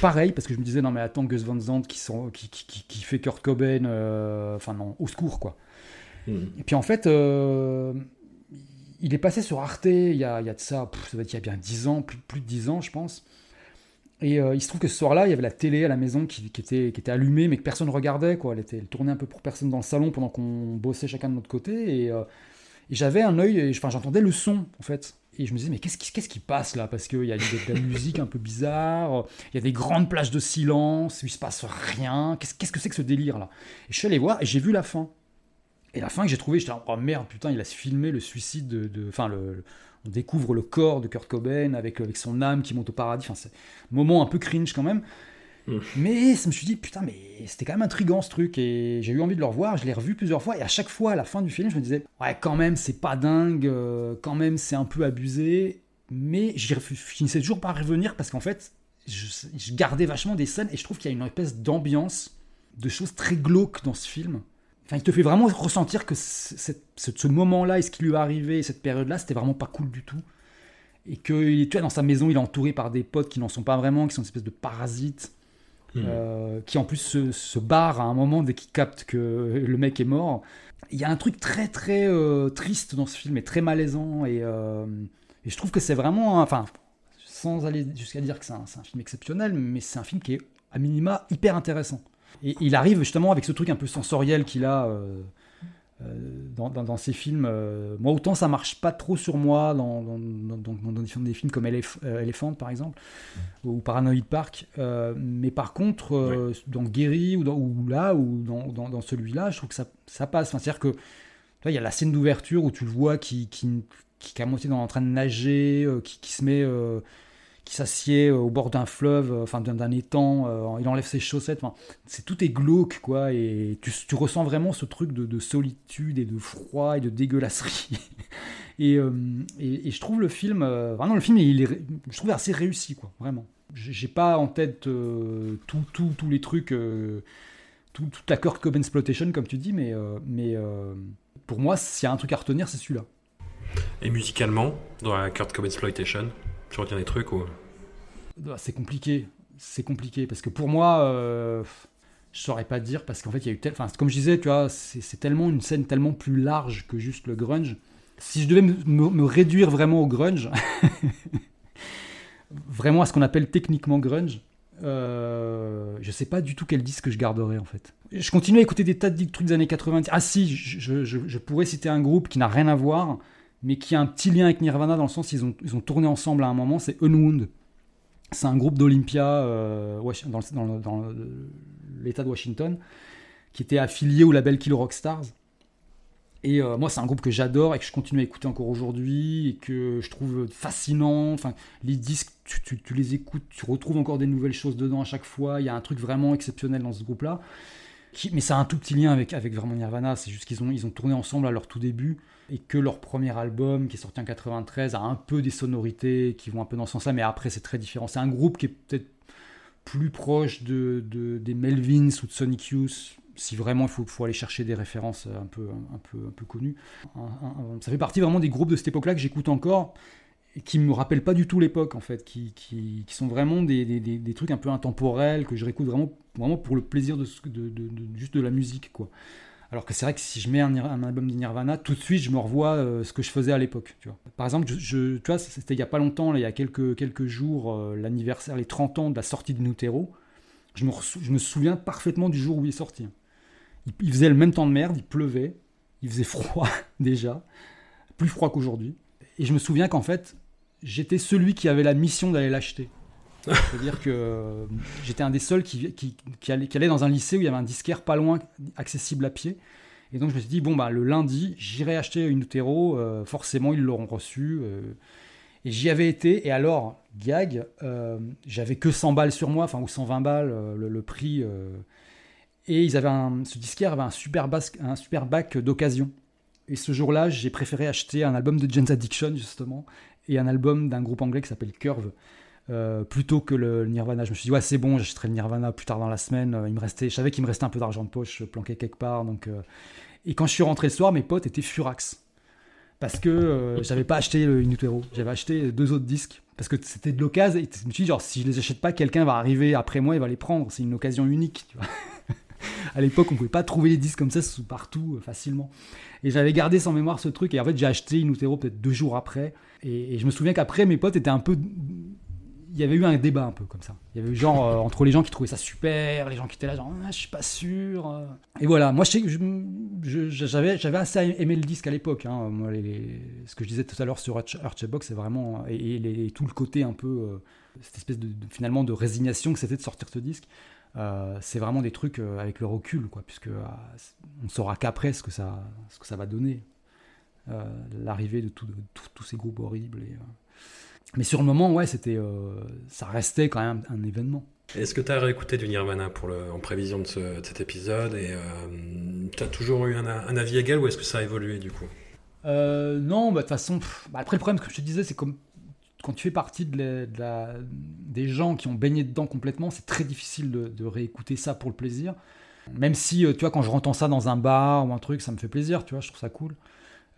Pareil, parce que je me disais, non, mais attends, Gus Van Sant qui, sont, qui, qui, qui fait Kurt Cobain, enfin, non, au secours, quoi. Hmm. Et puis, en fait il est passé sur Arte il y a, il y a de ça, ça va être il y a bien 10 ans, plus, plus de 10 ans, je pense. Et euh, il se trouve que ce soir-là, il y avait la télé à la maison qui, qui, était, qui était allumée, mais que personne ne regardait. Quoi. Elle, était, elle tournait un peu pour personne dans le salon pendant qu'on bossait chacun de notre côté. Et, euh, j'avais un œil, enfin, j'entendais le son, en fait. Et je me disais, mais qu'est-ce qui, qu'est-ce qui passe là? Parce qu'il y a de, la musique un peu bizarre, il y a des grandes plages de silence, il se passe rien. Qu'est-ce, qu'est-ce que c'est que ce délire là? Et je suis allé voir et j'ai vu la fin. Et la fin que j'ai trouvé, j'étais oh merde, putain, il a filmé le suicide de. Enfin, le, on découvre le corps de Kurt Cobain avec, avec son âme qui monte au paradis. Enfin, c'est un moment un peu cringe quand même. Mais je me suis dit, putain, mais c'était quand même intriguant ce truc. Et j'ai eu envie de le revoir. Je l'ai revu plusieurs fois. Et à chaque fois, à la fin du film, je me disais, ouais, quand même, c'est pas dingue. Euh, quand même, c'est un peu abusé. Mais je finissais toujours par revenir parce qu'en fait, je, gardais vachement des scènes. Et je trouve qu'il y a une espèce d'ambiance, de choses très glauques dans ce film. Enfin, il te fait vraiment ressentir que ce moment-là et ce qui lui est arrivé, cette période-là, c'était vraiment pas cool du tout. Et que tu vois, dans sa maison, il est entouré par des potes qui n'en sont pas vraiment, qui sont une espèce de parasites, hmm. euh, qui en plus se, barrent à un moment dès qu'ils captent que le mec est mort. Il y a un truc très très euh, triste dans ce film et très malaisant. Et, euh, je trouve que c'est vraiment. Enfin, sans aller jusqu'à dire que c'est un, un, film exceptionnel, mais c'est un film qui est à minima hyper intéressant. Et il arrive justement avec ce truc un peu sensoriel qu'il a euh, euh, dans, ses films. Euh, moi, autant ça marche pas trop sur moi dans, des films comme Elephant, par exemple, ou Paranoid Park. mais par contre, dans Guéry ou, ou là, ou dans, celui-là, je trouve que ça, ça passe. C'est-à-dire que il y a la scène d'ouverture où tu le vois qui, qui, qui, est à moitié en train de nager, qui, qui, se met qui s'assied euh, au bord d'un fleuve, euh, enfin d'un étang, euh, il enlève ses chaussettes, c'est tout est glauque quoi, et tu, ressens vraiment ce truc de, solitude et de froid et de dégueulasserie. et, je trouve le film, vraiment le film, je trouve assez réussi quoi, vraiment. J'ai pas en tête euh, tous les trucs, euh, tout, toute la Kurt Cobain exploitation comme tu dis, mais, euh, mais pour moi, s'il y a un truc à retenir, c'est celui-là. Et musicalement, dans la Kurt Cobain exploitation, tu retiens des trucs ou? Bah, C'est compliqué, c'est compliqué parce que pour moi, je saurais pas dire parce qu'en fait, il y a eu tel, enfin, comme je disais, tu vois, c'est tellement une scène tellement plus large que juste le grunge. Si je devais me, réduire vraiment au grunge. vraiment à ce qu'on appelle techniquement grunge, euh, je sais pas du tout quel disque je garderais en fait. Je continue à écouter des tas de trucs des années 90. Ah si, je, pourrais citer un groupe qui n'a rien à voir, mais qui a un petit lien avec Nirvana dans le sens ils ont, ils ont tourné ensemble à un moment, c'est Unwound. C'est un groupe d'Olympia euh, dans, dans l'État de Washington, qui était affilié au label Kill Rock Stars. Et euh, moi, c'est un groupe que j'adore et que je continue à écouter encore aujourd'hui et que je trouve fascinant. Enfin, les disques, tu, les écoutes, tu retrouves encore des nouvelles choses dedans à chaque fois. Il y a un truc vraiment exceptionnel dans ce groupe-là. Mais ça a un tout petit lien avec, avec vraiment Nirvana. C'est juste qu'ils ont, ils ont tourné ensemble à leur tout début et que leur premier album, qui est sorti en 93, a un peu des sonorités qui vont un peu dans ce sens-là. Mais après, c'est très différent. C'est un groupe qui est peut-être plus proche de, de, des Melvins ou de Sonic Youth si vraiment il faut, aller chercher des références un peu, un peu, un peu connues. ça fait partie vraiment des groupes de cette époque-là que j'écoute encore qui me rappellent pas du tout l'époque en fait, qui, qui, sont vraiment des, des, des, trucs un peu intemporels que je réécoute vraiment, vraiment pour le plaisir de, de, juste de la musique quoi. Alors que c'est vrai que si je mets un, un, album de Nirvana, tout de suite je me revois euh, ce que je faisais à l'époque. Tu vois. Par exemple, tu vois, c'était il y a pas longtemps, il y a quelques, quelques jours, euh, l'anniversaire, les 30 ans de la sortie de Nutero. Je me, je me souviens parfaitement du jour où il est sorti. Il, faisait le même temps de merde, il pleuvait, il faisait froid déjà, plus froid qu'aujourd'hui. Et je me souviens qu'en fait, j'étais celui qui avait la mission d'aller l'acheter. C'est-à-dire que euh, j'étais un des seuls qui, allait, dans un lycée où il y avait un disquaire pas loin, accessible à pied. Et donc je me suis dit, bon, bah, le lundi, j'irai acheter une Utero, euh, forcément ils l'auront reçu. Euh. et j'y avais été, et alors, gag, j'avais que 100 balles sur moi, enfin, ou 120 balles, le, prix et ils avaient un, ce disquaire avait un super, bac d'occasion. Et ce jour-là, j'ai préféré acheter un album de James Addiction, justement, et un album d'un groupe anglais qui s'appelle Curve, euh, plutôt que le Nirvana. Je me suis dit, ouais, c'est bon, j'achèterai le Nirvana plus tard dans la semaine. Il me restait, je savais qu'il me restait un peu d'argent de poche planqué quelque part. Donc, euh. Et quand je suis rentré le soir, mes potes étaient furax. Parce que euh, j'avais pas acheté le Inutero, j'avais acheté deux autres disques. Parce que c'était de l'occasion. Et je me suis dit, genre, si je les achète pas, quelqu'un va arriver après moi et va les prendre. C'est une occasion unique, tu à l'époque, on pouvait pas trouver les disques comme ça partout euh, facilement. Et j'avais gardé sans mémoire ce truc. Et en fait, j'ai acheté Inutero peut-être deux jours après. Et, je me souviens qu'après, mes potes étaient un peu. Il y avait eu un débat un peu comme ça. Il y avait eu genre euh, entre les gens qui trouvaient ça super, les gens qui étaient là genre ah, je suis pas sûr. Euh. Et voilà, moi j'avais assez aimé le disque à l'époque. Hein. ce que je disais tout à l'heure sur Archbox, c'est vraiment et, tout le côté un peu cette espèce de, finalement de résignation que c'était de sortir ce disque. Euh, c'est vraiment des trucs euh, avec le recul, quoi, puisque euh, on saura qu'après ce que ça va donner, l'arrivée de, tous ces groupes horribles. Et, mais sur le moment, ouais, c'était, ça restait quand même un événement. Est-ce que tu as réécouté du Nirvana pour le, en prévision de, cet épisode et tu as toujours eu un, avis égal ou est-ce que ça a évolué du coup? Non, bah, de toute façon, bah, après le problème, que je te disais, c'est comme quand tu fais partie de, la, des gens qui ont baigné dedans complètement, c'est très difficile de, réécouter ça pour le plaisir. Même si, euh, tu vois, quand je rentends ça dans un bar ou un truc, ça me fait plaisir, tu vois, je trouve ça cool.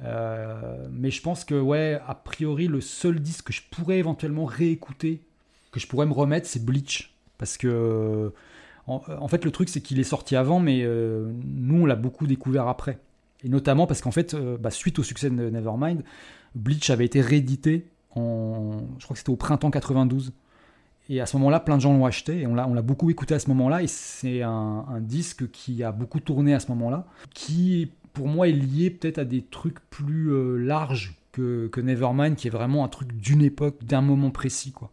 Euh, mais je pense que, ouais, a priori, le seul disque que je pourrais éventuellement réécouter, que je pourrais me remettre, c'est Bleach. Parce que, en, fait, le truc, c'est qu'il est sorti avant, mais euh, nous, on l'a beaucoup découvert après. Et notamment parce qu'en fait, bah, suite au succès de Nevermind, Bleach avait été réédité je crois que c'était au printemps 92. Et à ce moment-là, plein de gens l'ont acheté et on l'a, beaucoup écouté à ce moment-là. Et c'est un, disque qui a beaucoup tourné à ce moment-là, qui pour moi est lié peut-être à des trucs plus euh, larges que, que, Nevermind, qui est vraiment un truc d'une époque, d'un moment précis. quoi.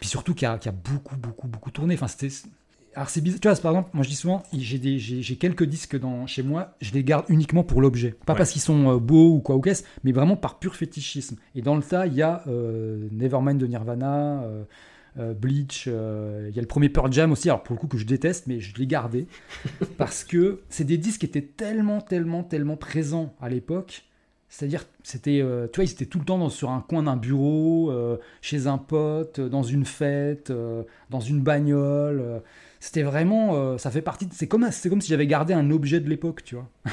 Puis surtout qui a, qui a beaucoup, beaucoup, beaucoup tourné. Enfin, c'était, alors c'est bizarre, tu vois, par exemple, moi je dis souvent, j'ai, j'ai, quelques disques dans, chez moi, je les garde uniquement pour l'objet. Pas parce qu'ils sont euh, beaux ou quoi ou qu'est-ce, mais vraiment par pur fétichisme. Et dans le tas, il y a euh, Nevermind de Nirvana, euh, Bleach, il y a le premier Pearl Jam aussi, alors pour le coup que je déteste, mais je l'ai gardé. parce que c'est des disques qui étaient tellement, tellement, tellement présents à l'époque. C'est-à-dire, c'était, euh, tu vois, ils étaient tout le temps dans- sur un coin d'un bureau, euh, chez un pote, euh, dans une fête, euh, dans une bagnole. euh. C'était vraiment, euh, ça fait partie. C'est comme, c'est comme si j'avais gardé un objet de l'époque, tu vois.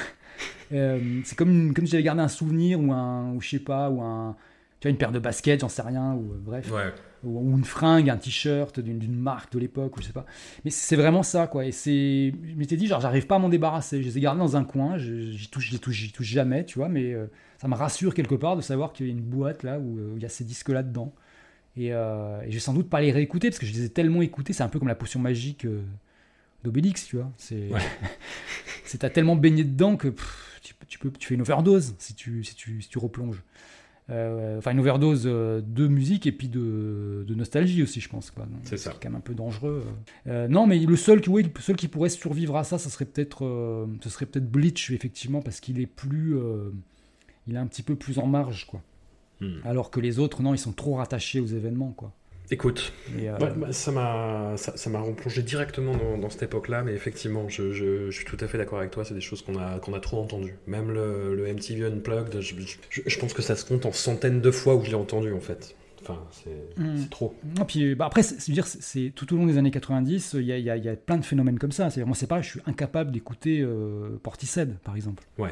Euh, c'est comme, comme si j'avais gardé un souvenir ou un, ou je sais pas, ou un, tu vois, une paire de baskets, j'en sais rien, ou euh, bref Ouais. ou, ou une fringue, un t-shirt d'une marque de l'époque, ou je sais pas. Mais c'est vraiment ça, quoi. Et c'est, je m'étais dit, genre, j'arrive pas à m'en débarrasser. Je les ai gardés dans un coin, j'y touche, j'y touche, touche jamais, tu vois. Mais euh, ça me rassure quelque part de savoir qu'il y a une boîte là où euh, il y a ces disques-là dedans. Et, euh, et je vais sans doute pas les réécouter parce que je les ai tellement écoutés. C'est un peu comme la potion magique euh, d'Obélix, tu vois. C'est, Ouais. t'as tellement baigné dedans que pff, tu, tu peux, tu fais une overdose si tu, si tu, si tu replonges. Euh, enfin, une overdose euh, de musique et puis de, de nostalgie aussi, je pense. Quoi. Donc, C'est ça. quand même un peu dangereux. Euh, non, mais le seul oui, le seul qui pourrait survivre à ça, ça serait peut-être, ce serait peut-être Bleach, effectivement, parce qu'il est plus, il est un petit peu plus en marge, quoi. Hmm. Alors que les autres, non, ils sont trop rattachés aux événements, quoi. Écoute, euh, Ouais, bah, ça m'a ça, replongé directement dans, dans cette époque-là, mais effectivement, je, je- je suis tout à fait d'accord avec toi. C'est des choses qu'on a qu'on a trop entendues. Même le, le MTV Unplugged, je, je- je pense que ça se compte en centaines de fois où je l'ai entendu en fait. Enfin, c'est Mm. trop. Non, puis, bah, après, c'est, dire, tout au long des années 90, il y y y a plein de phénomènes comme ça. C'est, moi, c'est pareil, je suis incapable d'écouter euh, Portishead, par exemple. Ouais.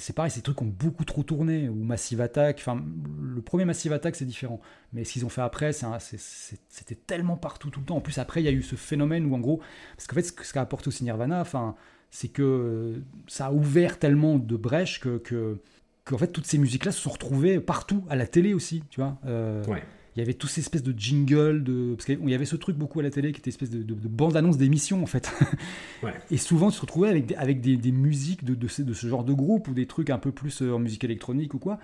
C'est, pareil, ces trucs ont beaucoup trop tourné. Ou Massive Attack. Enfin, le premier Massive Attack, c'est différent. Mais ce qu'ils ont fait après, c'était tellement partout tout le temps. En plus, après, il y a eu ce phénomène où, en gros, parce qu'en fait, ce qu'a apporté aussi Nirvana, enfin, c'est que euh, ça a ouvert tellement de brèches que. que qu'en fait toutes ces musiques là se sont retrouvées partout à la télé aussi tu vois Euh, Ouais. Il y avait tous ces espèces de jingles, de... parce qu'il y avait ce truc beaucoup à la télé qui était espèce de, de, de bande-annonce d'émissions en fait. Ouais. Et souvent tu te retrouvais avec des, avec des, des musiques de, de, ce, de ce genre de groupe ou des trucs un peu plus euh, en musique électronique ou quoi.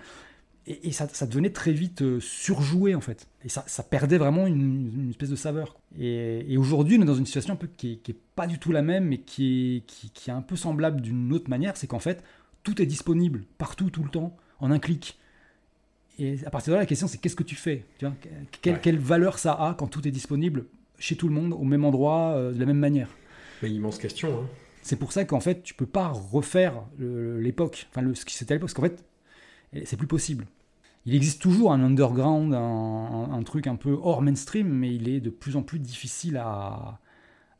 Et, et ça, ça devenait très vite euh, surjoué en fait. Et ça, ça perdait vraiment une, une espèce de saveur. Et, et aujourd'hui on est dans une situation un peu qui est, qui est pas du tout la même mais qui est, qui, qui est un peu semblable d'une autre manière. C'est qu'en fait tout est disponible partout tout le temps en un clic. Et à partir de là, la question, c'est qu'est-ce que tu fais tu vois? Quelle, Ouais. quelle valeur ça a quand tout est disponible chez tout le monde, au même endroit, euh, de la même manière? Mais immense question. Hein. C'est pour ça qu'en fait, tu peux pas refaire l'époque, enfin le, ce qui c'était à l'époque, parce qu'en fait, c'est plus possible. Il existe toujours un underground, un, un- un truc un peu hors mainstream, mais il est de plus en plus difficile à,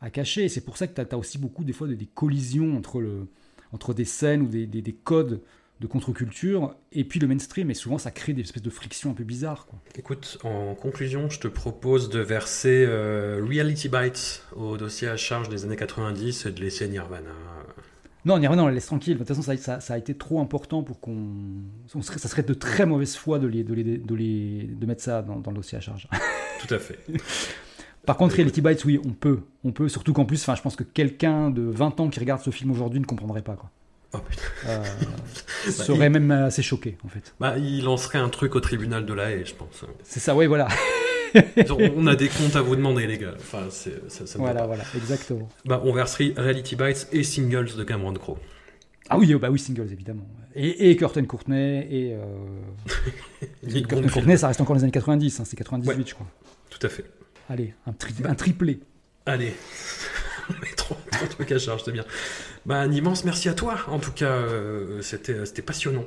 à cacher. Et c'est pour ça que tu as, aussi beaucoup des fois de- des collisions entre, le, entre des scènes ou des, des- des codes de contre-culture et puis le mainstream. Et souvent, ça crée des espèces de frictions un peu bizarres. Quoi. Écoute, en conclusion, je te propose de verser euh, Reality Bites au dossier à charge des années 90 et de laisser Nirvana. Non, Nirvana, on la laisse tranquille. De toute façon, ça, ça- ça a été trop important pour qu'on. ça serait de très mauvaise foi de, les, de, les, de, les, de mettre ça dans, dans le dossier à charge. Tout à fait. Par contre, Reality Bites, oui, on peut. On peut, surtout qu'en plus, je pense que quelqu'un de 20 ans qui regarde ce film aujourd'hui ne comprendrait pas. Quoi. Oh, putain. Euh, Bah, serait il- même assez choqué, en fait. Bah, il lancerait un truc au tribunal de la haie, je pense. C'est ça, oui, voilà. on a des comptes à vous demander, les gars. Enfin, ça, ça voilà, voilà, exactement. Bah, on verserait Reality Bites et Singles de Cameron Crowe. Ah oui, euh, bah oui, singles, évidemment. Et, et Curtin Courtney, et. Euh... Curtin. Courtney, ça reste encore les années 90, hein, c'est 98, Ouais. je crois. Tout à fait. Allez, un, tri- un triplé. Allez. Trop, trop de trucs à charge, c'est bien. Bah, un immense merci à toi. En tout cas, euh, c'était c'était passionnant.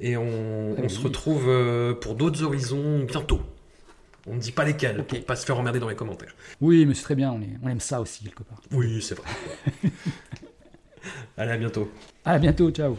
Et on, on oui. se retrouve euh, pour d'autres horizons bientôt. On ne dit pas lesquels, Ok. pour pas se faire emmerder dans les commentaires. Oui, mais c'est très bien, on, est- on aime ça aussi, quelque part. Oui, c'est vrai. Allez, à bientôt. À bientôt, ciao.